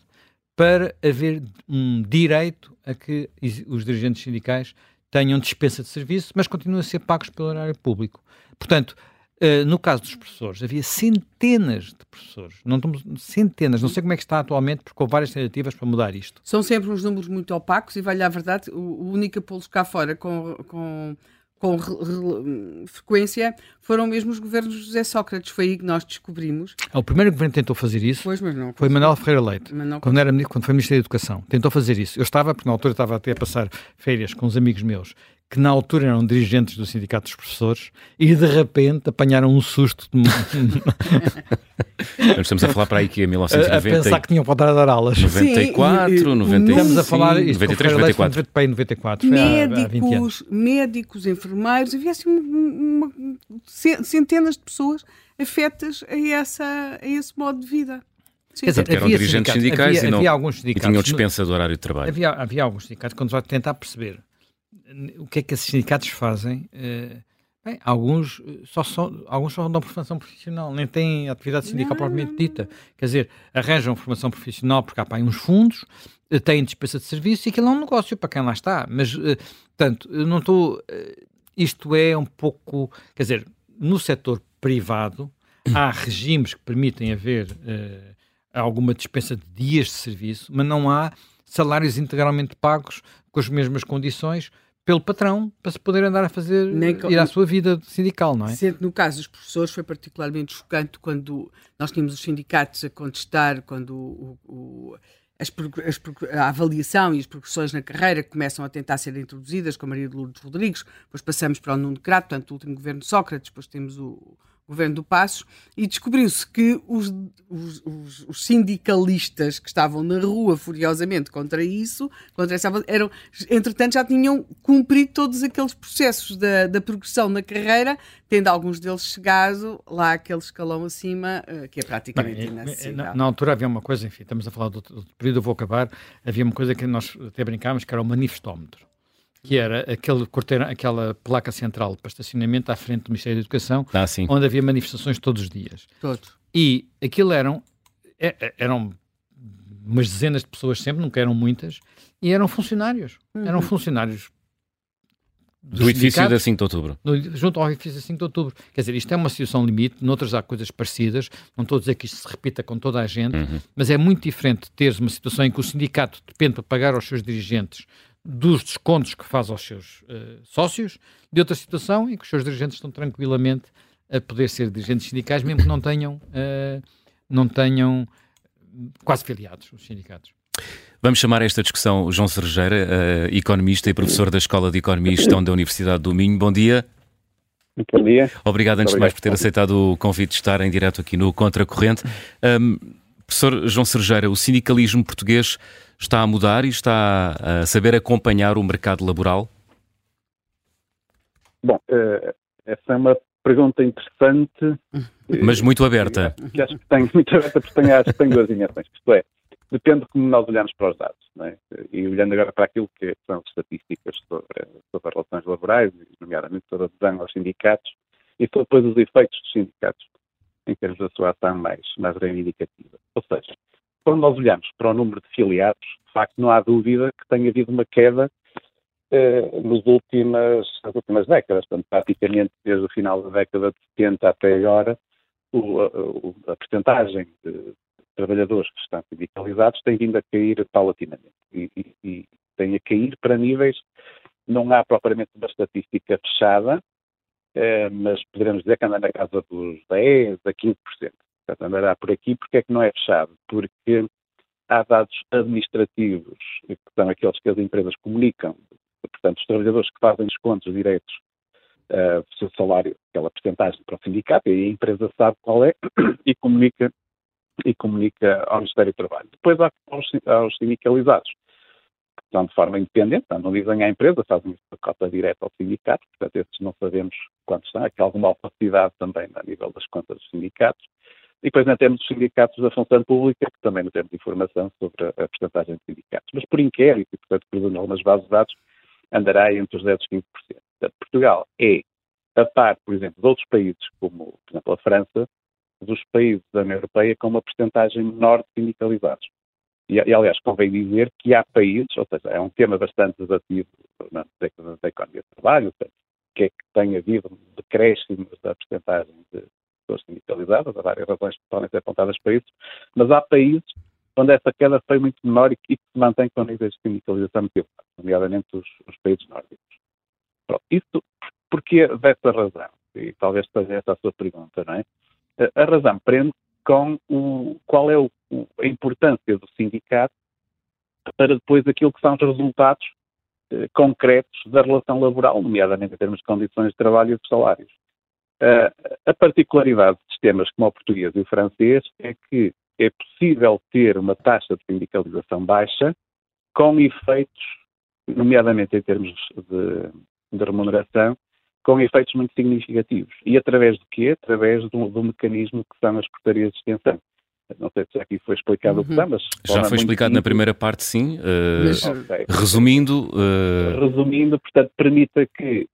para haver um direito a que os dirigentes sindicais tenham dispensa de serviço, mas continuem a ser pagos pelo horário público. Portanto, Uh, no caso dos professores, havia centenas de professores, não centenas, não sei como é que está atualmente, porque houve várias tentativas para mudar isto. São sempre uns números muito opacos e, vale a verdade, o, o único a pô-los cá fora com, com, com re, re, frequência foram mesmo os governos de José Sócrates. Foi aí que nós descobrimos. É, o primeiro governo que tentou fazer isso pois, foi Manuel Ferreira Leite, quando, era, quando foi Ministro da Educação. Tentou fazer isso. Eu estava, porque na altura estava até a passar férias com uns amigos meus que na altura eram dirigentes do Sindicato dos Professores e de repente apanharam um susto. De... Estamos a falar para aí que é 1990. A, pensar que tinham para dar aulas. 94, Sim, 90, estamos a falar isto 93, 94. Bem, 94 médicos, médicos, enfermeiros, havia assim uma, uma, centenas de pessoas afetas a, essa, a esse modo de vida. Sim. Quer dizer, eram dirigentes sindicais havia, e, não, havia alguns sindicatos, e tinham dispensa do horário de trabalho. Havia, havia alguns sindicatos, quando vai tentar perceber o que é que esses sindicatos fazem? Uh, bem, alguns eh, só são, alguns só dão formação profissional, nem têm atividade sindical propriamente dita. Quer dizer, arranjam formação profissional porque há para aí uns fundos, uh, têm despesa de serviço e aquilo é um negócio para quem lá está. Mas, uh, portanto, não estou. Uh, isto é um pouco. Quer dizer, no setor privado há regimes que permitem haver alguma dispensa de dias de serviço, mas não há salários integralmente pagos com as mesmas condições pelo patrão para se poder andar a fazer, Nem, ir à sua vida sindical, não é? Sendo no caso dos professores foi particularmente chocante quando nós tínhamos os sindicatos a contestar, quando o, o as, as, a avaliação e as progressões na carreira começam a tentar ser introduzidas com a Maria de Lourdes Rodrigues, depois passamos para o Nuno Crato, portanto, o último governo de Sócrates, depois temos o, governo do Passos, e descobriu-se que os, os, os, os, sindicalistas que estavam na rua furiosamente contra isso, contra essa, eram, entretanto já tinham cumprido todos aqueles processos da, da progressão na carreira, tendo alguns deles chegado lá aquele escalão acima, eh, que é praticamente Bem, inacessível. Na, na, altura havia uma coisa, enfim, estamos a falar do, do período, eu vou acabar, havia uma coisa que nós até brincámos, que era o manifestómetro que era aquele corteiro, aquela placa central para estacionamento à frente do Ministério da Educação, ah, onde havia manifestações todos os dias. Todos. E aquilo eram, é, é, eram umas dezenas de pessoas sempre, nunca eram muitas, e eram funcionários. Uhum. Eram funcionários do edifício da 5 de outubro. No, junto ao edifício da 5 de outubro. Quer dizer, isto é uma situação limite, noutras há coisas parecidas, não estou a dizer que isto se repita com toda a gente, uhum. mas é muito diferente teres uma situação em que o sindicato depende para pagar aos seus dirigentes dos descontos que faz aos seus uh, sócios, de outra situação em que os seus dirigentes estão tranquilamente a poder ser dirigentes sindicais, mesmo que não tenham, uh, não tenham quase filiados os sindicatos. Vamos chamar esta discussão João Sergeira, uh, economista e professor da Escola de Economia e Gestão da Universidade do Minho. Bom dia. Bom dia. Obrigado, antes de mais, por ter aceitado o convite de estar em direto aqui no Contracorrente. Um, professor João Sergeira, o sindicalismo português está a mudar e está a saber acompanhar o mercado laboral? Bom, uh, essa é uma pergunta interessante. Mas muito aberta. Que acho que tem muito aberta porque tem, acho que tem duas dimensões. Isto é, depende de como nós olhamos para os dados. É? E olhando agora para aquilo que são as estatísticas sobre, sobre as relações laborais, nomeadamente sobre a adesão aos sindicatos, e sobre depois os efeitos dos sindicatos em termos da sua ação mais, mais reivindicativa. Ou seja, quando nós olhamos para o número de filiados, de facto não há dúvida que tem havido uma queda eh, nos últimas, nas últimas décadas, portanto, praticamente desde o final da década de 70 até agora, o, a, a percentagem de trabalhadores que estão sindicalizados tem vindo a cair paulatinamente e, e, e tem a cair para níveis, não há propriamente uma estatística fechada, eh, mas poderemos dizer que anda na casa dos 10% a 15%. Portanto, andará por aqui. Porque é que não é fechado? Porque há dados administrativos, que são aqueles que as empresas comunicam, portanto, os trabalhadores que fazem descontos diretos uh, do seu salário, aquela porcentagem para o sindicato, e a empresa sabe qual é e comunica, e comunica ao Ministério do Trabalho. Depois há aos, aos sindicalizados, que estão de forma independente, não dizem à empresa, fazem a cota direta ao sindicato, portanto, esses não sabemos quantos são, há alguma opacidade também a nível das contas dos sindicatos. E depois ainda temos os sindicatos da função pública, que também não temos informação sobre a, porcentagem de sindicatos. Mas por inquérito, e portanto por algumas bases de dados, andará entre os 10% e 15%. Portanto, Portugal é, a par, por exemplo, de outros países, como, por exemplo, a França, dos países da União Europeia com uma porcentagem menor de sindicalizados. E, e, aliás, convém dizer que há países, ou seja, é um tema bastante debatido na, da economia do trabalho, que é que tem havido decréscimos da porcentagem de pessoas sindicalizadas, há várias razões que podem ser apontadas para isso, mas há países onde essa queda foi muito menor e que se mantém com níveis de sindicalização muito elevados, nomeadamente os, os, países nórdicos. Pronto, isso porque dessa razão, e talvez seja essa a sua pergunta, não é? A razão prende com o, qual é o, a importância do sindicato para depois aquilo que são os resultados eh, concretos da relação laboral, nomeadamente em termos de condições de trabalho e de salários. Uh, a particularidade de sistemas como o português e o francês é que é possível ter uma taxa de sindicalização baixa com efeitos, nomeadamente em termos de, de remuneração, com efeitos muito significativos. E através de quê? Através do, do mecanismo que são as portarias de extensão. Não sei se aqui foi explicado uhum. o que são, mas... Já foi explicado simples. na primeira parte, sim. Uh, mas, okay. Resumindo... Uh... Resumindo, portanto, permita que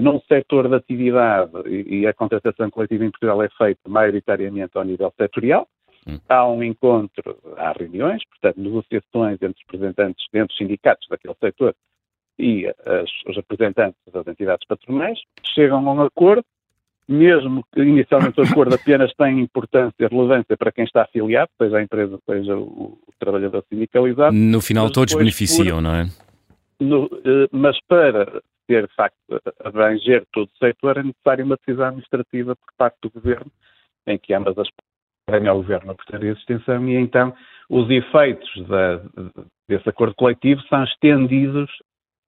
num setor de atividade, e, a contratação coletiva em Portugal é feita maioritariamente ao nível setorial, hum. há um encontro, há reuniões, portanto, negociações entre os representantes, entre os sindicatos daquele setor e as, os representantes das entidades patronais, chegam a um acordo, mesmo que inicialmente o acordo apenas tenha importância e relevância para quem está afiliado, seja a empresa, seja o, o trabalhador sindicalizado. No final todos beneficiam, por, não é? no, uh, mas para ter, de facto, abranger todo o setor, é necessária uma decisão administrativa por parte do Governo, em que ambas as partes ao Governo a portaria de extensão e então os efeitos da, desse acordo coletivo são estendidos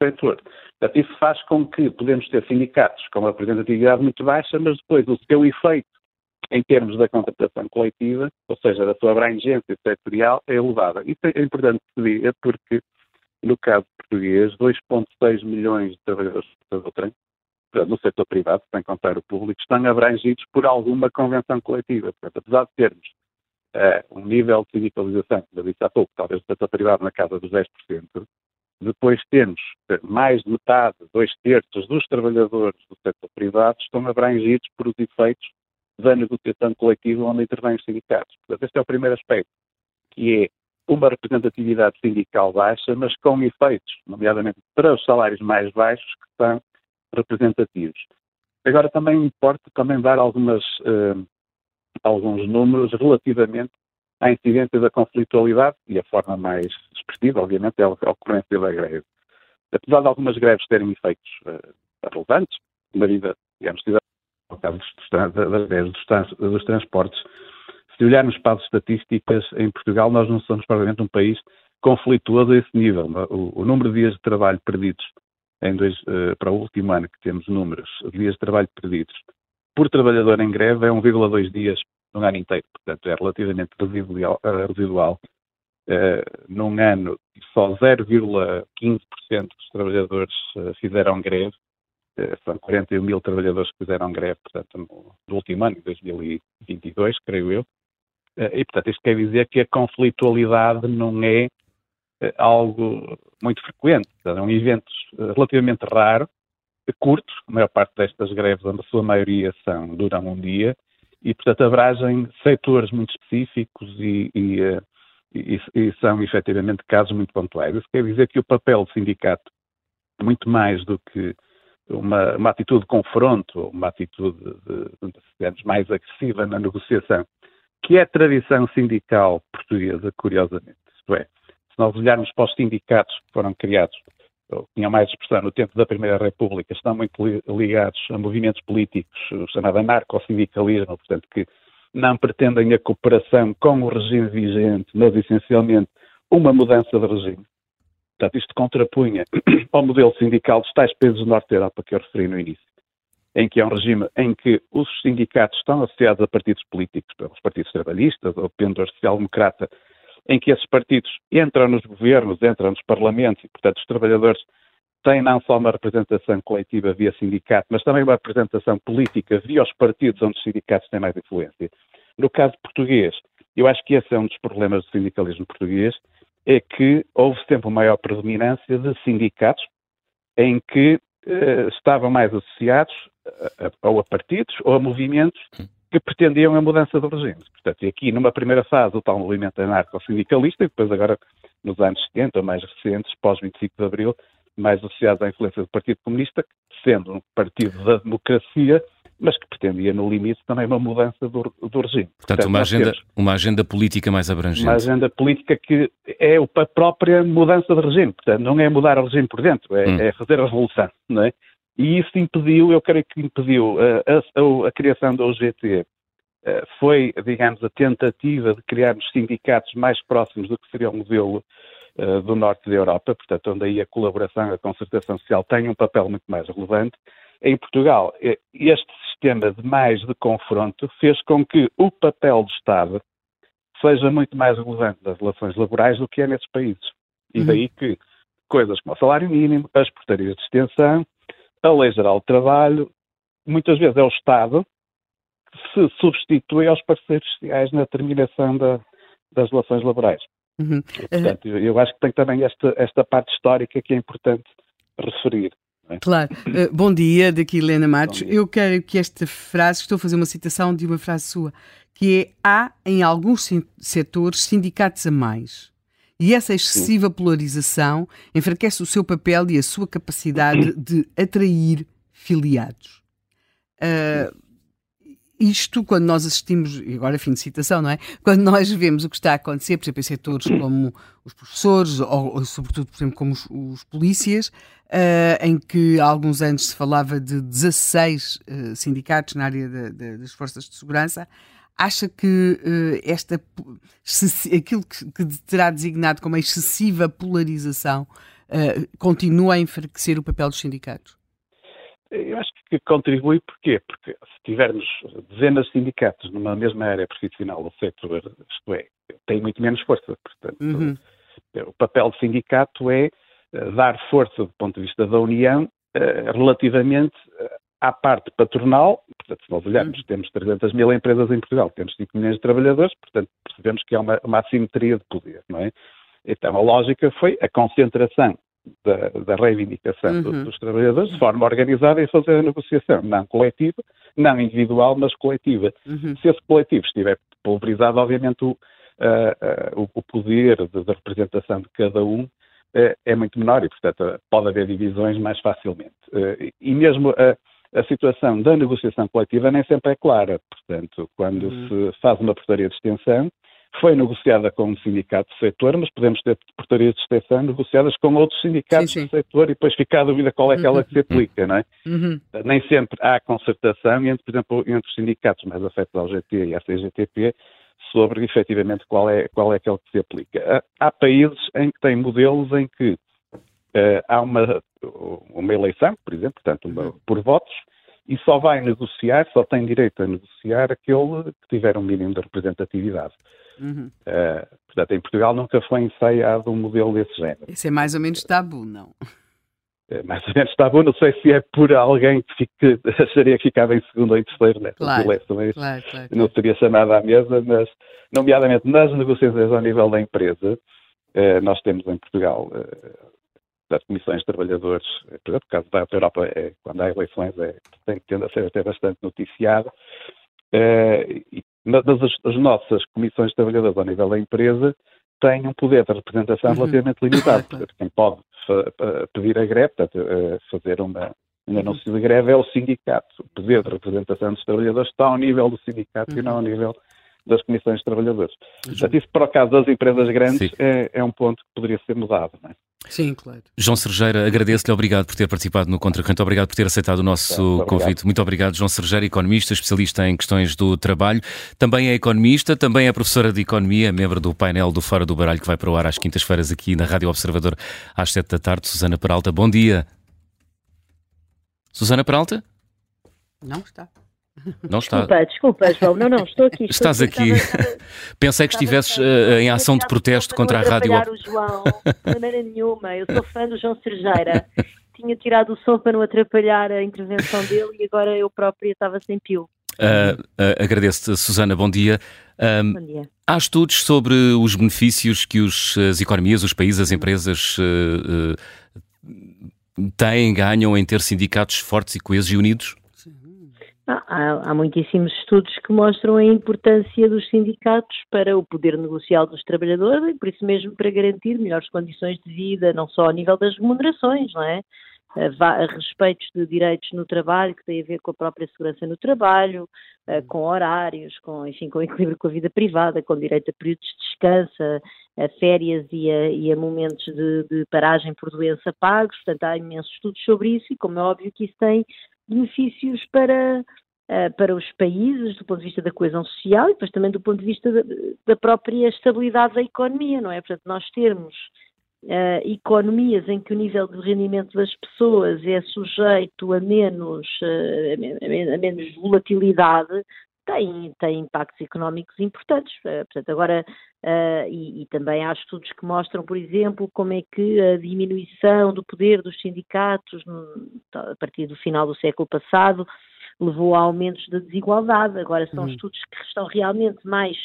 ao setor. Portanto, isso faz com que podemos ter sindicatos com uma representatividade muito baixa, mas depois o seu efeito em termos da contratação coletiva, ou seja, da sua abrangência setorial, é elevada. Isso é importante se diga porque, no caso português, 2,6 milhões de trabalhadores do trem, no setor privado, sem contar o público, estão abrangidos por alguma convenção coletiva. Portanto, apesar de termos uh, um nível de sindicalização, como eu disse há pouco, talvez do setor privado na casa dos 10%, depois temos eh, mais de metade, dois terços dos trabalhadores do setor privado estão abrangidos por os efeitos da negociação coletiva onde intervêm os sindicatos. Portanto, este é o primeiro aspecto, que é uma representatividade sindical baixa, mas com efeitos, nomeadamente para os salários mais baixos, que são representativos. Agora também importa também dar algumas, uh, alguns números relativamente à incidência da conflitualidade e a forma mais expressiva, obviamente, é a ocorrência da greve. Apesar de algumas greves terem efeitos uh, relevantes, na vida, digamos, caso das greves dos, dos transportes, se olharmos para as estatísticas, em Portugal nós não somos provavelmente um país conflituoso a esse nível. O, o número de dias de trabalho perdidos dois, uh, para o último ano que temos números dias de trabalho perdidos por trabalhador em greve é 1,2 dias no ano inteiro. Portanto, é relativamente residual. Uh, residual. Uh, num ano, só 0,15% dos trabalhadores fizeram greve eh, são 41 mil trabalhadores que fizeram greve, portanto, no, no último ano, 2022, creio eu. Eh, e, portanto, isto quer dizer que a conflitualidade não é eh, algo muito frequente. Portanto, é um evento relativamente raro, curto, a maior parte destas greves, a sua maioria são, duram um dia, e, portanto, abrangem setores muito específicos e, e, e, e são, efetivamente, casos muito pontuais. Isso quer dizer que o papel do sindicato, muito mais do que uma, uma atitude de confronto, uma atitude de, digamos, mais agressiva na negociação, que é tradição sindical portuguesa, curiosamente. Isto é, se nós olharmos para os sindicatos que foram criados, ou tinham mais expressão no tempo da Primeira República, estão muito ligados a movimentos políticos, o chamado anarcossindicalismo, portanto, que não pretendem a cooperação com o regime vigente, mas essencialmente uma mudança de regime. Portanto, isto contrapunha ao modelo sindical dos tais países do Norte da Europa que eu referi no início, em que é um regime em que os sindicatos estão associados a partidos políticos, pelos partidos trabalhistas ou pendor social-democrata, em que esses partidos entram nos governos, entram nos parlamentos e, portanto, os trabalhadores têm não só uma representação coletiva via sindicato, mas também uma representação política via os partidos onde os sindicatos têm mais influência. No caso português, eu acho que esse é um dos problemas do sindicalismo português, é que houve sempre maior predominância de sindicatos em que eh, estavam mais associados a, a, ou a partidos ou a movimentos que pretendiam a mudança do regime. Portanto, e aqui numa primeira fase o tal movimento anarco-sindicalista e depois agora nos anos 70, mais recentes, pós-25 de Abril, mais associados à influência do Partido Comunista, sendo um partido da democracia, mas que pretendia, no limite, também uma mudança do, do regime. Portanto, Portanto uma, agenda, uma agenda política mais abrangente. Uma agenda política que é a própria mudança de regime. Portanto, não é mudar o regime por dentro, é, hum. é fazer a revolução, não é? E isso impediu, eu creio que impediu a, a, a criação da UGT. Eh, foi, digamos, a tentativa de criarmos sindicatos mais próximos do que seria o modelo uh, do norte da Europa, portanto, onde aí a colaboração, a concertação social tem um papel muito mais relevante. Em Portugal, eh, este sistema de mais de confronto fez com que o papel do Estado seja muito mais relevante nas relações laborais do que é nesses países. E uhum. daí que coisas como o salário mínimo, as portarias de extensão, a lei geral de trabalho, muitas vezes é o Estado que se substitui aos parceiros sociais na terminação da, das relações laborais. Uhum. Portanto, eu, eu acho que tem também esta, esta parte histórica que é importante referir. É? Claro. Uh, bom dia, daqui Helena Matos. Eu quero que esta frase, estou a fazer uma citação de uma frase sua, que é há em alguns setores sindicatos a mais. E essa excessiva polarização enfraquece o seu papel e a sua capacidade de atrair filiados. Uh, isto, quando nós assistimos, e agora fim de citação, não é? Quando nós vemos o que está a acontecer, por exemplo, em setores como os professores, ou, ou sobretudo, por exemplo, como os, os polícias, uh, em que há alguns anos se falava de 16 uh, sindicatos na área de, de, das forças de segurança, acha que uh, esta aquilo que, que, terá designado como a excessiva polarização continua a enfraquecer o papel dos sindicatos? Eu acho que contribui porquê? Porque se tivermos dezenas de sindicatos numa mesma área profissional ou setor, isto é, tem muito menos força. Portanto, uhum. o papel do sindicato é eh, dar força do ponto de vista da União eh, relativamente eh, à parte patronal, portanto, se nós olharmos, uhum. temos 300 mil empresas em Portugal, temos 5 milhões de trabalhadores, portanto, percebemos que há uma, uma assimetria de poder, não é? Então, a lógica foi a concentração da, da reivindicação uhum. dos, dos, trabalhadores de forma organizada e fazer a negociação, não coletiva, não individual, mas coletiva. Uhum. Se esse coletivo estiver pulverizado, obviamente o, uh, uh, o poder de, de, representação de cada um é muito menor e, portanto, pode haver divisões mais facilmente. e mesmo a, a situação da negociação coletiva nem sempre é clara. Portanto, quando uhum. se faz uma portaria de extensão, foi negociada com um sindicato do setor, mas podemos ter portarias de extensão negociadas com outros sindicatos sim, sim. do setor e depois fica a dúvida qual é aquela uhum. que se aplica, não é? Uhum. Nem sempre há concertação entre, por exemplo, entre os sindicatos mais afetos ao GT e à CGTP sobre efetivamente qual é, qual é aquele que se aplica. Há, há países em que têm modelos em que uh, há uma, uma eleição, por exemplo, portanto, uma, uhum. por votos, e só vai negociar, só tem direito a negociar aquele que tiver um mínimo de representatividade. Uhum. Uh, portanto, em Portugal nunca foi ensaiado um modelo desse género. Isso é mais ou menos tabu, não? É mais ou menos tabu, não sei se é por alguém que fique, acharia que ficava em segundo ou em terceiro nessas claro, eleições, claro, claro, não seria chamado à mesa, mas, nomeadamente nas negociações ao nível da empresa, uh, nós temos em Portugal uh, das comissões de trabalhadores, por caso da Europa, é, quando há eleições, é, tem, tende a ser até bastante noticiado, e mas as, as, nossas comissões de trabalhadores ao nível da empresa têm um poder de representação uhum. relativamente limitado. Portanto, quem pode pedir a greve, portanto, uh, fazer uma, um uhum. anúncio de greve é o sindicato. O poder de representação dos trabalhadores está ao nível do sindicato uhum. e não ao nível das comissões de trabalhadores. Portanto, isso, por acaso, das empresas grandes é, é, um ponto que poderia ser mudado. Não é? Sim, claro. João Sergeira, agradeço-lhe, obrigado por ter participado no Contracanto, obrigado por ter aceitado o nosso muito convite. Muito obrigado, João Sergeira, economista, especialista em questões do trabalho. Também é economista, também é professora de Economia, membro do painel do Fora do Baralho, que vai para o ar às quintas-feiras aqui na Rádio Observador, às sete da tarde. Susana Peralta, bom dia. Susana Peralta? Não está. Não está. Desculpa, desculpa, João. Não, não, estou aqui. Estou Estás aqui. aqui. Pensei que estivesses uh, em ação de protesto contra a rádio. Não o João, de maneira nenhuma. Eu sou fã do João Sergeira. Tinha tirado o som para não atrapalhar a intervenção dele e agora eu própria estava sem pio. Uh, uh, Agradeço-te, Susana, bom dia. Um, bom dia. Há estudos sobre os benefícios que os, as economias, os países, as empresas uh, têm, ganham em ter sindicatos fortes e coesos e unidos? Há, há, muitíssimos estudos que mostram a importância dos sindicatos para o poder negocial dos trabalhadores e por isso mesmo para garantir melhores condições de vida, não só ao nível das remunerações, não é? A respeitos de direitos no trabalho que têm a ver com a própria segurança no trabalho, com horários, com, enfim, com equilíbrio com a vida privada, com direito a períodos de descanso, a férias e a, e a momentos de, de paragem por doença pagos. Portanto, há imensos estudos sobre isso e, como é óbvio, que isso tem benefícios para, uh, para os países, do ponto de vista da coesão social e depois também do ponto de vista da, da própria estabilidade da economia, não é? Portanto, nós termos uh, economias em que o nível de rendimento das pessoas é sujeito a menos, uh, a menos volatilidade, tem, tem impactos económicos importantes. Portanto, agora, uh, e, e, também há estudos que mostram, por exemplo, como é que a diminuição do poder dos sindicatos no, a partir do final do século passado levou a aumentos da desigualdade. Agora, são uhum. estudos que estão realmente mais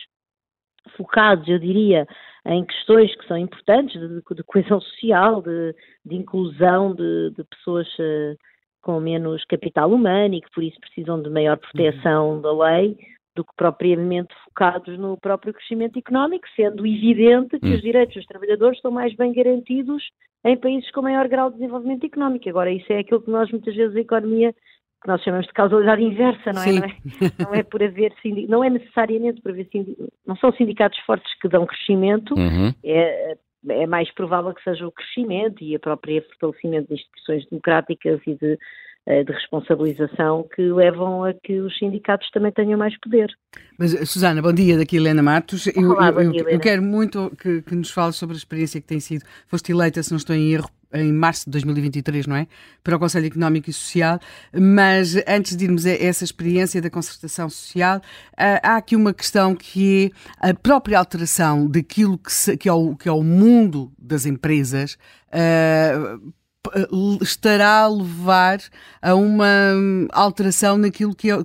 focados, eu diria, em questões que são importantes de, de coesão social, de, de inclusão de, de pessoas. Uh, com menos capital humano e que por isso precisam de maior proteção uhum. da lei do que propriamente focados no próprio crescimento económico, sendo evidente que uhum. os direitos dos trabalhadores estão mais bem garantidos em países com maior grau de desenvolvimento económico. Agora, isso é aquilo que nós muitas vezes a economia que nós chamamos de causalidade inversa, não é? Não é, não é por haver não é necessariamente por haver não são sindicatos fortes que dão crescimento, uhum. é, é mais provável que seja o crescimento e a própria fortalecimento de instituições democráticas e de, eh, de responsabilização que levam a que os sindicatos também tenham mais poder. Mas, Susana, bom dia, daqui Helena Matos. Olá, eu, eu, dia, eu, quero muito que, que, nos fales sobre a experiência que tem sido. Foste eleita, se não estou em erro, em março de 2023, não é? Para o Conselho Económico e Social. Mas antes de irmos a essa experiência da concertação social, há aqui uma questão que é a própria alteração daquilo que, se, que, é, o, que é o mundo das empresas. Uh, estará a levar a uma alteração naquilo que é,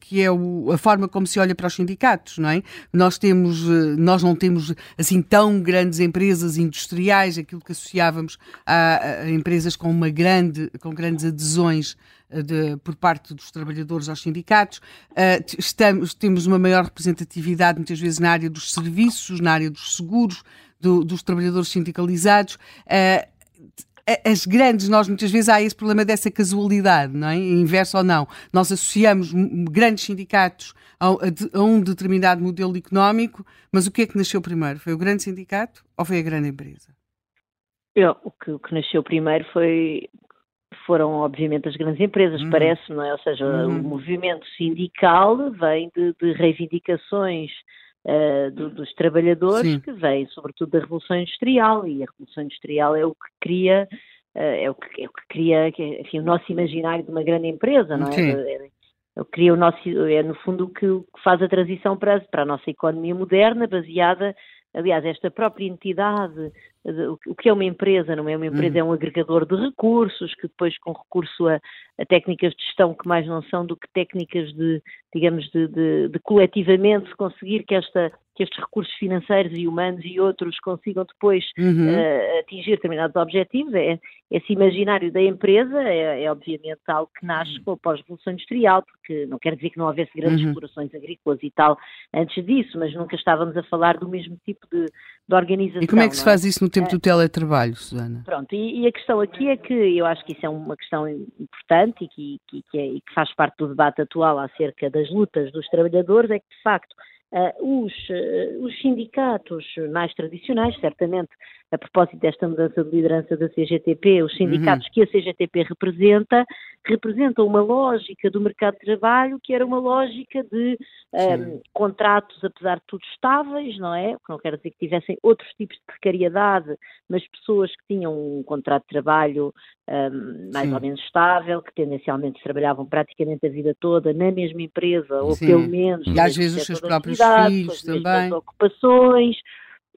que é a forma como se olha para os sindicatos, não é? Nós temos, eh, nós não temos assim tão grandes empresas industriais, aquilo que associávamos a, a empresas com uma grande, com grandes adesões eh, de, por parte dos trabalhadores aos sindicatos. Uh, estamos, temos uma maior representatividade, muitas vezes, na área dos serviços, na área dos seguros, do, dos trabalhadores sindicalizados. Uh, as grandes, nós muitas vezes há esse problema dessa casualidade, não é? Inverso ou não. Nós associamos grandes sindicatos a, a, um determinado modelo económico, mas o que é que nasceu primeiro? Foi o grande sindicato ou foi a grande empresa? Eu, o, que, o que nasceu primeiro foi foram obviamente as grandes empresas, uhum. parece, não é? Ou seja, uhum. o movimento sindical vem de, de reivindicações uh, do, dos trabalhadores Sim. que vem sobretudo da Revolução Industrial e a Revolução Industrial é o que cria uh, é, o que, é o que cria enfim, o nosso imaginário de uma grande empresa, não é? Sim. É, é, cria o nosso, é no fundo o que, o que faz a transição para, para a nossa economia moderna, baseada aliás, esta própria entidade o que é uma empresa, não é? Uma empresa uhum. é um agregador de recursos que depois com recurso a, a, técnicas de gestão que mais não são do que técnicas de, digamos, de, de, de coletivamente conseguir que, esta, que estes recursos financeiros e humanos e outros consigam depois uhum. uh, atingir determinados objetivos. É, esse imaginário da empresa é, é obviamente algo que nasce com a pós-revolução industrial, porque não quer dizer que não houvesse grandes uhum. explorações agrícolas e tal antes disso, mas nunca estávamos a falar do mesmo tipo de, de organização. E como é que se é? faz isso no tempo do teletrabalho, Susana? Pronto, e, e, a questão aqui é que eu acho que isso é uma questão importante e que, que, que, é, e que faz parte do debate atual acerca das lutas dos trabalhadores, é que de facto Uh, os, uh, os, sindicatos mais tradicionais, certamente a propósito desta mudança de liderança da CGTP, os sindicatos uhum. que a CGTP representa, representam uma lógica do mercado de trabalho que era uma lógica de um, contratos, apesar de tudo, estáveis, não é? O que não quer dizer que tivessem outros tipos de precariedade, mas pessoas que tinham um contrato de trabalho um, mais Sim. ou menos estável, que tendencialmente trabalhavam praticamente a vida toda na mesma empresa, ou Sim. pelo menos. E às vezes os seus próprios filhos também. ocupações.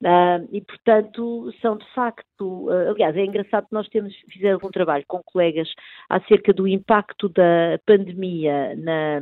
Uh, e, portanto, são de facto, uh, aliás, é engraçado que nós temos, fizemos um trabalho com colegas acerca do impacto da pandemia na,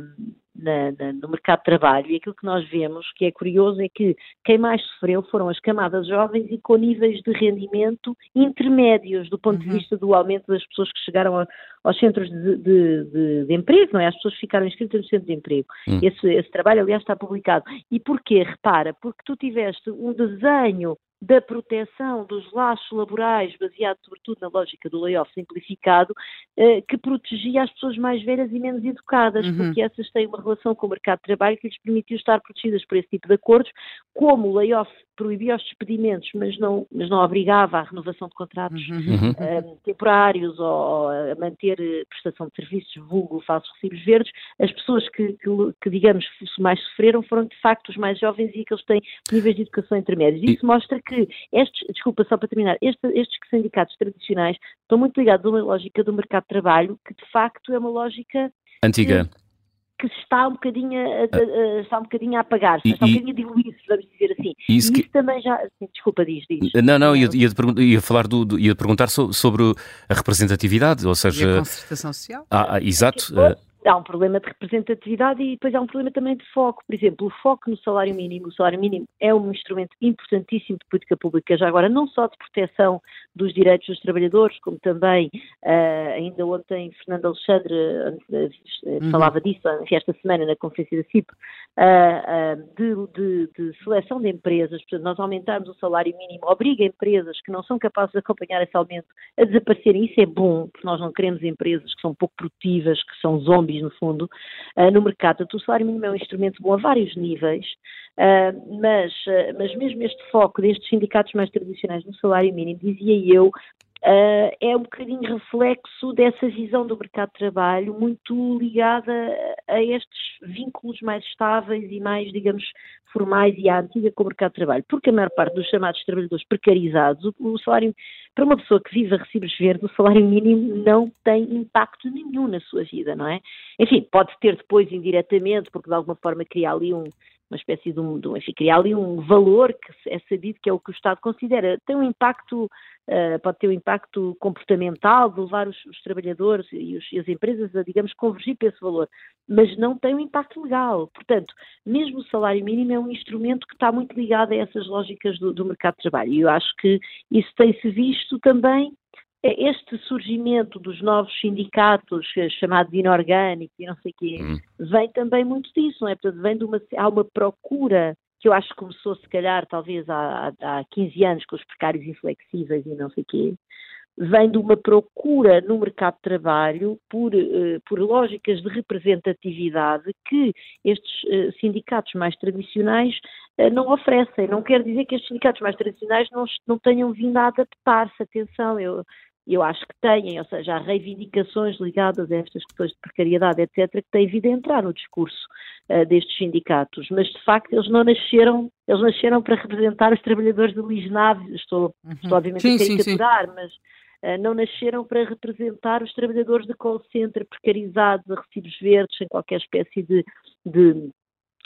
na, na, no mercado de trabalho e aquilo que nós vemos que é curioso é que quem mais sofreu foram as camadas jovens e com níveis de rendimento intermédios do ponto uhum. de vista do aumento das pessoas que chegaram a, aos centros de, de, de, de, emprego, não é? As pessoas ficaram inscritas no centro de emprego. Uhum. Esse, esse trabalho, aliás, está publicado. E porquê? Repara, porque tu tiveste um desenho da proteção dos laços laborais, baseado sobretudo na lógica do layoff simplificado, eh, que protegia as pessoas mais velhas e menos educadas, uhum. porque essas têm uma relação com o mercado de trabalho que lhes permitiu estar protegidas por esse tipo de acordos, como o layoff proibia os despedimentos, mas não, mas não obrigava à renovação de contratos uhum. uhum. uh, temporários ou, ou, a manter eh, prestação de serviços, vulgo falsos recibos verdes, as pessoas que, que, que, digamos, mais sofreram foram de facto os mais jovens e aqueles que têm níveis de educação intermédios. Isso e... mostra que estes, desculpa só para terminar, estes, estes sindicatos tradicionais estão muito ligados a uma lógica do mercado de trabalho que de facto é uma lógica antiga que está um bocadinho a, a, está um bocadinho a apagar-se, está um bocadinho a diluir-se, vamos dizer assim. Isso, que... isso também já. Desculpa, diz, diz. Não, não, ia, ia, ia falar do, do, ia perguntar sobre a representatividade, ou seja. E a concertação social? Ah, ah exato há um problema de representatividade e depois há um problema também de foco. Por exemplo, o foco no salário mínimo. O salário mínimo é um instrumento importantíssimo de política pública, já agora não só de proteção dos direitos dos trabalhadores, como também, uh, ainda ontem, Fernando Alexandre uh, uhum. falava disso, esta semana na conferência da CIP, uh, de, de, de, seleção de empresas. Portanto, nós aumentarmos o salário mínimo obriga empresas que não são capazes de acompanhar esse aumento a desaparecerem. Isso é bom, porque nós não queremos empresas que são pouco produtivas, que são zombies país, no fundo, uh, no mercado. Portanto, o salário mínimo é um instrumento bom a vários níveis, uh, mas, mas mesmo este foco destes sindicatos mais tradicionais no salário mínimo, dizia eu, Uh, é um bocadinho reflexo dessa visão do mercado de trabalho muito ligada a estes vínculos mais estáveis e mais, digamos, formais e à antiga com o mercado de trabalho. Porque a maior parte dos chamados trabalhadores precarizados, o, o salário, para uma pessoa que vive a recibos verdes, o salário mínimo não tem impacto nenhum na sua vida, não é? Enfim, pode ter depois indiretamente, porque de alguma forma cria ali um, uma espécie de um, de um enfim, criar ali um valor que é sabido que é o que o Estado considera. Tem um impacto, uh, pode ter um impacto comportamental de levar os, os trabalhadores e, os, e, as empresas a, digamos, convergir para esse valor, mas não tem um impacto legal. Portanto, mesmo o salário mínimo é um instrumento que está muito ligado a essas lógicas do, do mercado de trabalho e eu acho que isso tem-se visto também este surgimento dos novos sindicatos, é chamados inorgânicos e não sei o quê, hum. vem também muito disso, não é? Portanto, vem de uma, há uma procura que eu acho que começou se calhar talvez há, há 15 anos com os precários inflexíveis e não sei o quê, vem de uma procura no mercado de trabalho por, uh, por lógicas de representatividade que estes uh, sindicatos mais tradicionais não oferecem. Não quer dizer que estes sindicatos mais tradicionais não, não tenham vindo a adaptar-se. Atenção, eu, eu acho que têm, ou seja, há reivindicações ligadas a estas questões de precariedade, etc., que têm vindo a entrar no discurso uh, destes sindicatos, mas de facto eles não nasceram, eles nasceram para representar os trabalhadores do Lisnave, estou, uhum. estou obviamente sim, a caricaturar, sim, sim. mas uh, não nasceram para representar os trabalhadores de call center precarizados, a recibos verdes, sem qualquer espécie de, de,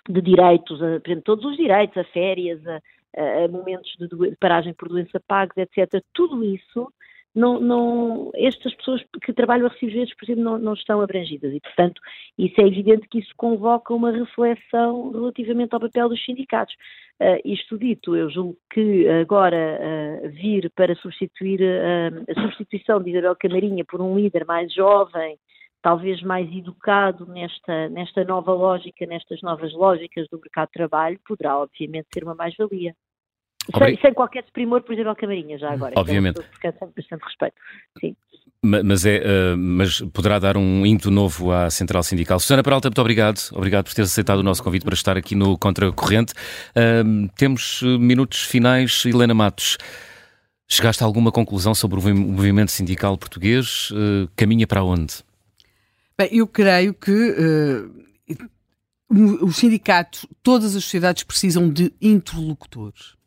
de direitos, a, por exemplo, todos os direitos, a férias, a, a momentos de, de paragem por doença pagos, etc., tudo isso não, não, estas pessoas que trabalham a recibos verdes, por exemplo, não, não, estão abrangidas e, portanto, isso é evidente que isso convoca uma reflexão relativamente ao papel dos sindicatos. Uh, isto dito, eu julgo que agora uh, vir para substituir uh, a substituição de Isabel Camarinha por um líder mais jovem, talvez mais educado nesta, nesta nova lógica, nestas novas lógicas do mercado de trabalho, poderá obviamente ser uma mais-valia. Sem, sem, qualquer desprimor por Isabel Camarinha, já agora. Obviamente. Porque é bastante respeito. Sim. Mas, é, uh, mas poderá dar um ímpeto novo à Central Sindical. Susana Peralta, muito obrigado. Obrigado por ter aceitado o nosso convite para estar aqui no Contracorrente. Uh, temos eh, minutos finais. Helena Matos, chegaste a alguma conclusão sobre o movimento sindical português? Uh, caminha para onde? Bem, eu creio que os sindicatos, todas as sociedades precisam de interlocutores.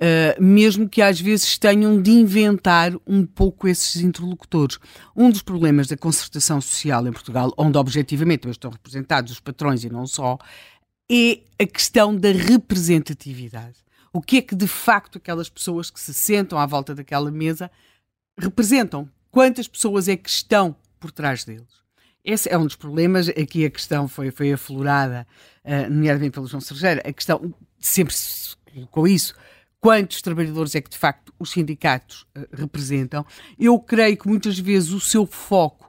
Uh, mesmo que às vezes tenham de inventar um pouco esses interlocutores. Um dos problemas da concertação social em Portugal, onde objetivamente estão representados os patrões e não só, é a questão da representatividade. O que é que de facto aquelas pessoas que se sentam à volta daquela mesa representam? Quantas pessoas é que estão por trás deles? Esse é um dos problemas. Aqui a questão foi, foi aflorada, uh, nomeadamente pelo João Sergeira. A questão sempre se colocou isso quantos trabalhadores é que de facto os sindicatos uh, representam. Eu creio que muitas vezes o seu foco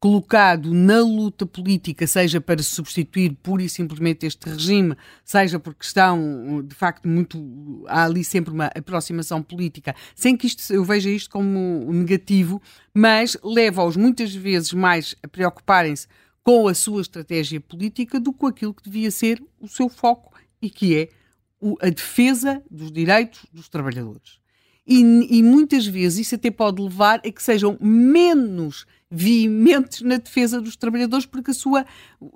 colocado na luta política, seja para substituir pura e simplesmente este regime, seja por questão, de facto, muito. há ali sempre uma aproximação política, sem que isto, eu veja isto como negativo, mas leva-os muitas vezes mais a preocuparem-se com a sua estratégia política do que aquilo que devia ser o seu foco e que é a defesa dos direitos dos trabalhadores. E, e, muitas vezes isso até pode levar a que sejam menos veementes na defesa dos trabalhadores, porque a sua,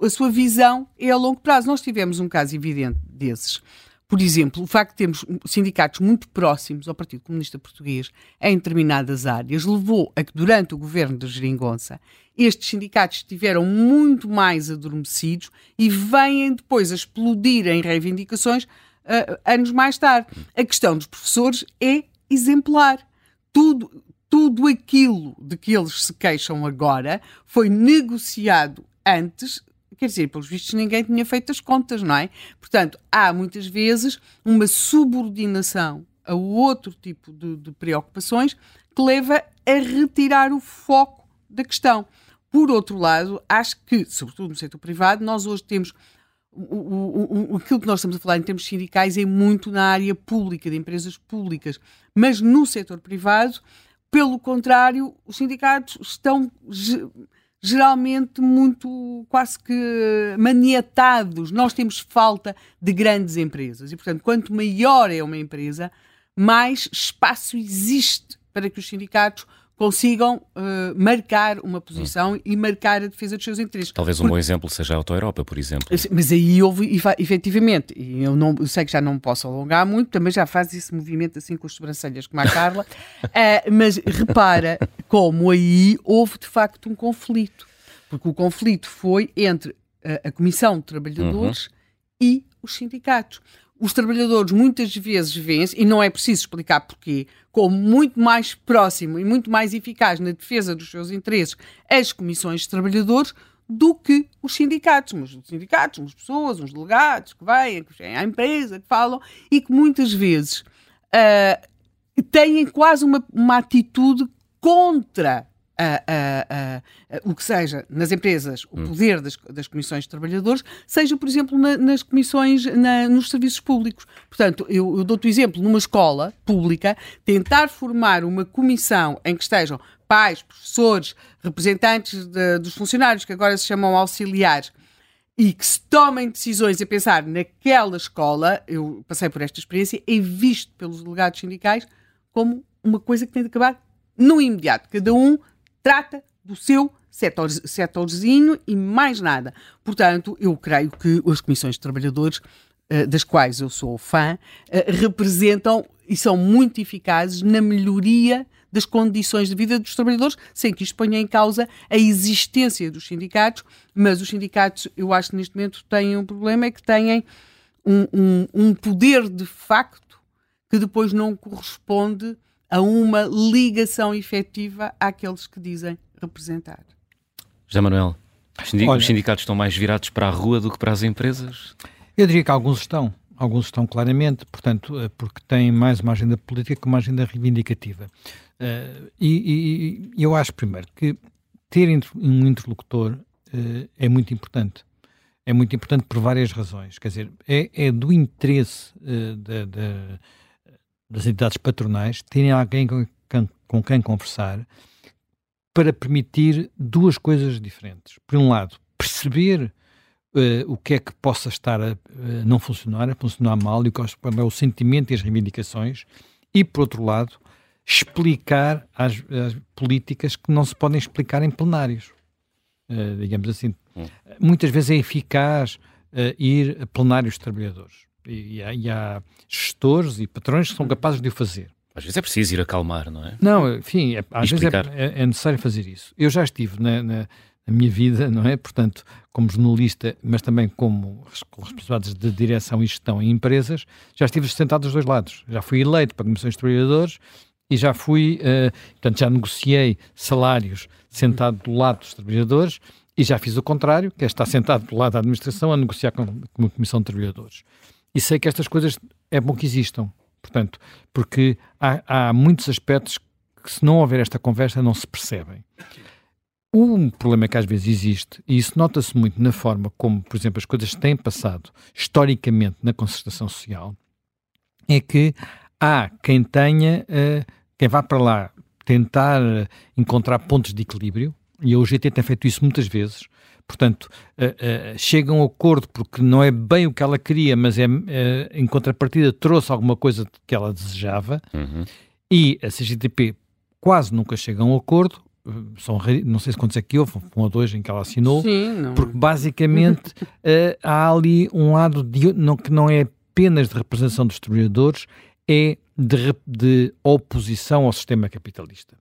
a sua visão é a longo prazo. Nós tivemos um caso evidente desses. Por exemplo, o facto de termos sindicatos muito próximos ao Partido Comunista Português em determinadas áreas levou a que, durante o governo de Geringonça, estes sindicatos estiveram muito mais adormecidos e vêm depois a explodir em reivindicações uh, anos mais tarde. A questão dos professores é exemplar. Tudo, tudo aquilo de que eles se queixam agora foi negociado antes quer dizer, pelos vistos ninguém tinha feito as contas, não é? Portanto, há muitas vezes uma subordinação a outro tipo de, de, preocupações que leva a retirar o foco da questão. Por outro lado, acho que, sobretudo no setor privado, nós hoje temos o, o, o, aquilo que nós estamos a falar em termos sindicais é muito na área pública, de empresas públicas, mas no setor privado, pelo contrário, os sindicatos estão geralmente muito quase que maniatados. Nós temos falta de grandes empresas e, portanto, quanto maior é uma empresa, mais espaço existe para que os sindicatos consigam uh, marcar uma posição hum. e marcar a defesa dos seus interesses. Talvez um Porque... bom exemplo seja a Auto-Europa, por exemplo. Mas aí houve, efetivamente, e eu, não, eu sei que já não posso alongar muito, também já faz esse movimento assim com as sobrancelhas como a Carla, uh, mas repara como aí houve de facto um conflito. Porque o conflito foi entre a, a Comissão de Trabalhadores uhum. e os sindicatos os trabalhadores muitas vezes veem-se, e não é preciso explicar porquê, como muito mais próximo e muito mais eficaz na defesa dos seus interesses as comissões de trabalhadores do que os sindicatos. Os sindicatos, umas pessoas, uns delegados que vêm, que vêm à empresa, que falam e que muitas vezes uh, têm quase uma, uma atitude contra a, a, o que seja nas empresas, o hum. poder das, das comissões de trabalhadores, seja, por exemplo, na, nas comissões, na, nos serviços públicos. Portanto, eu, eu dou-te o exemplo, numa escola pública, tentar formar uma comissão em que estejam pais, professores, representantes de, dos funcionários, que agora se chamam auxiliares, e que se tomem decisões a pensar naquela escola, eu passei por esta experiência, é visto pelos delegados sindicais como uma coisa que tem de acabar no imediato. Cada um trata do seu setor, setorzinho e mais nada. Portanto, eu creio que as comissões de trabalhadores, uh, das quais eu sou fã, uh, representam e são muito eficazes na melhoria das condições de vida dos trabalhadores, sem que isto ponha em causa a existência dos sindicatos, mas os sindicatos, eu acho que neste momento têm um problema, é que têm um, um, um poder de facto que depois não corresponde a uma ligação efetiva àqueles que dizem representar. José Manuel, os sindicatos estão mais virados para a rua do que para as empresas? Eu diria que alguns estão. Alguns estão claramente, portanto, eh, porque têm mais uma agenda política que uma agenda reivindicativa. Uh, e, e, eu acho, primeiro, que ter um interlocutor uh, é muito importante. É muito importante por várias razões. Quer dizer, é, é do interesse uh, da, da das entidades patronais terem alguém com, com quem conversar para permitir duas coisas diferentes. Por um lado, perceber uh, o que é que possa estar a uh, não funcionar, a funcionar mal, e qual é o sentimento e as reivindicações, e, por outro lado, explicar as, as políticas que não se podem explicar em plenários. Uh, digamos assim. Hum. Muitas vezes é eficaz ir a plenários de trabalhadores. E, há, e há gestores e patrões que são capazes de o fazer. Às vezes é preciso ir acalmar, não é? Não, enfim, é, às vezes é, é, é, necessário fazer isso. Eu já estive na, na, na, minha vida, não é? Portanto, como jornalista, mas também como responsáveis de direção e gestão em empresas, já estive sentado dos dois lados. Já fui eleito para comissões de trabalhadores e já fui, uh, portanto, já negociei salários sentado do lado dos trabalhadores e já fiz o contrário, que é estar sentado do lado da administração a negociar com, com a comissão de trabalhadores. E sei que estas coisas é bom que existam, portanto, porque há, há muitos aspectos que, se não houver esta conversa, não se percebem. Um problema que às vezes existe, e isso nota-se muito na forma como, por exemplo, as coisas têm passado historicamente na concertação social, é que há quem tenha, uh, quem vá para lá tentar encontrar pontos de equilíbrio, e a UGT tem feito isso muitas vezes, portanto, uh, uh, chega a um acordo porque não é bem o que ela queria, mas é, uh, em contrapartida trouxe alguma coisa que ela desejava, uhum. e a CGTP quase nunca chega a um acordo, são, não sei se quantos é que houve, um ou dois em que ela assinou, Sim, porque basicamente há ali um lado de, não, que não é apenas de representação dos trabalhadores, é de, de oposição ao sistema capitalista.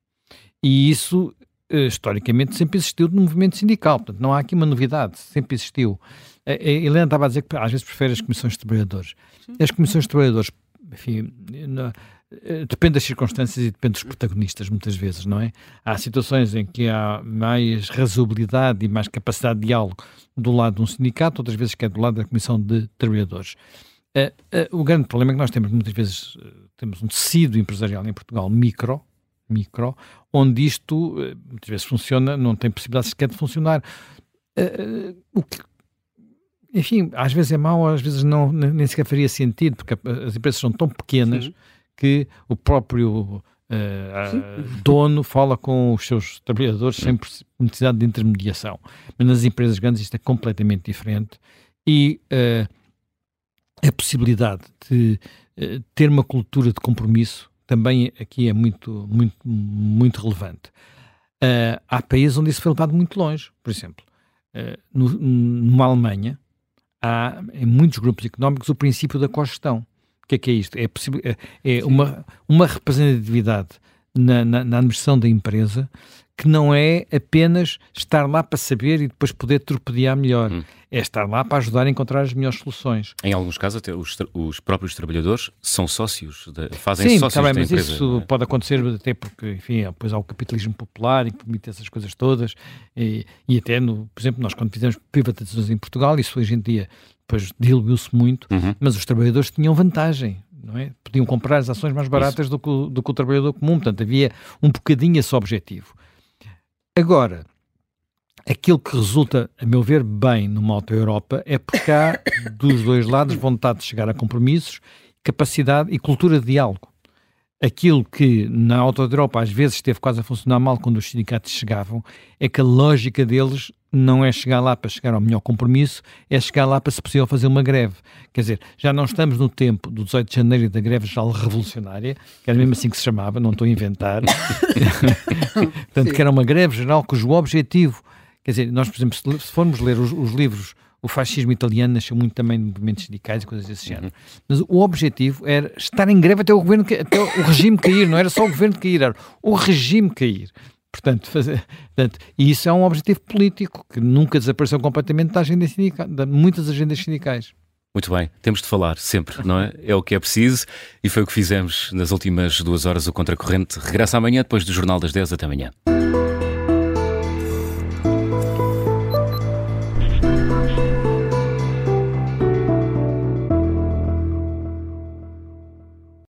E isso historicamente sempre existiu no movimento sindical, portanto não há aqui uma novidade, sempre existiu. A Helena estava a dizer que às vezes prefere as comissões de trabalhadores. As comissões de trabalhadores, enfim, eh, depende das circunstâncias e depende dos protagonistas, muitas vezes, não é? Há situações em que há mais razoabilidade e mais capacidade de diálogo do lado de um sindicato, outras vezes que é do lado da comissão de trabalhadores. Uh, uh, o grande problema é que nós temos muitas vezes uh, temos um tecido empresarial em Portugal micro, micro, onde isto eh, muitas vezes funciona, não tem possibilidade sequer de funcionar. Uh, o que, enfim, às vezes é mau, às vezes não, nem sequer faria sentido, porque as empresas são tão pequenas Sim. que o próprio Uh, dono fala com os seus trabalhadores sem necessidade de intermediação. Mas nas empresas grandes isto é completamente diferente e uh, a possibilidade de uh, ter uma cultura de compromisso também aqui é muito, muito, muito relevante. há países onde isso foi levado muito longe. Por exemplo, no, numa Alemanha, há em muitos grupos económicos o princípio da cogestão o que é que é isto? É, é, é uma, uma representatividade na, na, na, administração da empresa que não é apenas estar lá para saber e depois poder torpedear melhor. Hum. É estar lá para ajudar a encontrar as melhores soluções. Em alguns casos, até os, os próprios trabalhadores são sócios, de, fazem Sim, sócios tá bem, mas empresa. Isso é? pode acontecer até porque, enfim, depois há o capitalismo popular e permite essas coisas todas. E, e até, no, por exemplo, nós quando fizemos privatizações em Portugal, isso hoje em dia depois diluiu-se muito, uhum. mas os trabalhadores tinham vantagem. Não é? Podiam comprar as ações mais baratas do que, o, do que o trabalhador comum, portanto havia um bocadinho esse objetivo. Agora, aquilo que resulta, a meu ver, bem numa Auto Europa é porque há dos dois lados vontade de chegar a compromissos, capacidade e cultura de diálogo. Aquilo que na Auto Europa às vezes esteve quase a funcionar mal quando os sindicatos chegavam, é que a lógica deles não é chegar lá para chegar ao melhor compromisso, é chegar lá para, se possível, fazer uma greve. Quer dizer, já não estamos no tempo do 18 de janeiro e da greve geral revolucionária, que era mesmo assim que se chamava, não estou a inventar. Portanto, Sim. que era uma greve geral cujo objetivo, quer dizer, nós, por exemplo, se formos ler os, os livros o fascismo italiano nasceu muito também de movimentos sindicais e coisas desse género. Mas o objetivo era estar em greve até o governo, até o regime cair, não era só o governo cair, era o regime cair. Portanto, fazer, portanto, e isso é um objetivo político que nunca desapareceu completamente da agenda sindical, de muitas agendas sindicais. Muito bem, temos de falar sempre, não é? É o que é preciso e foi o que fizemos nas últimas duas horas o Contracorrente. Regressa amanhã, depois do Jornal das 10. Até amanhã.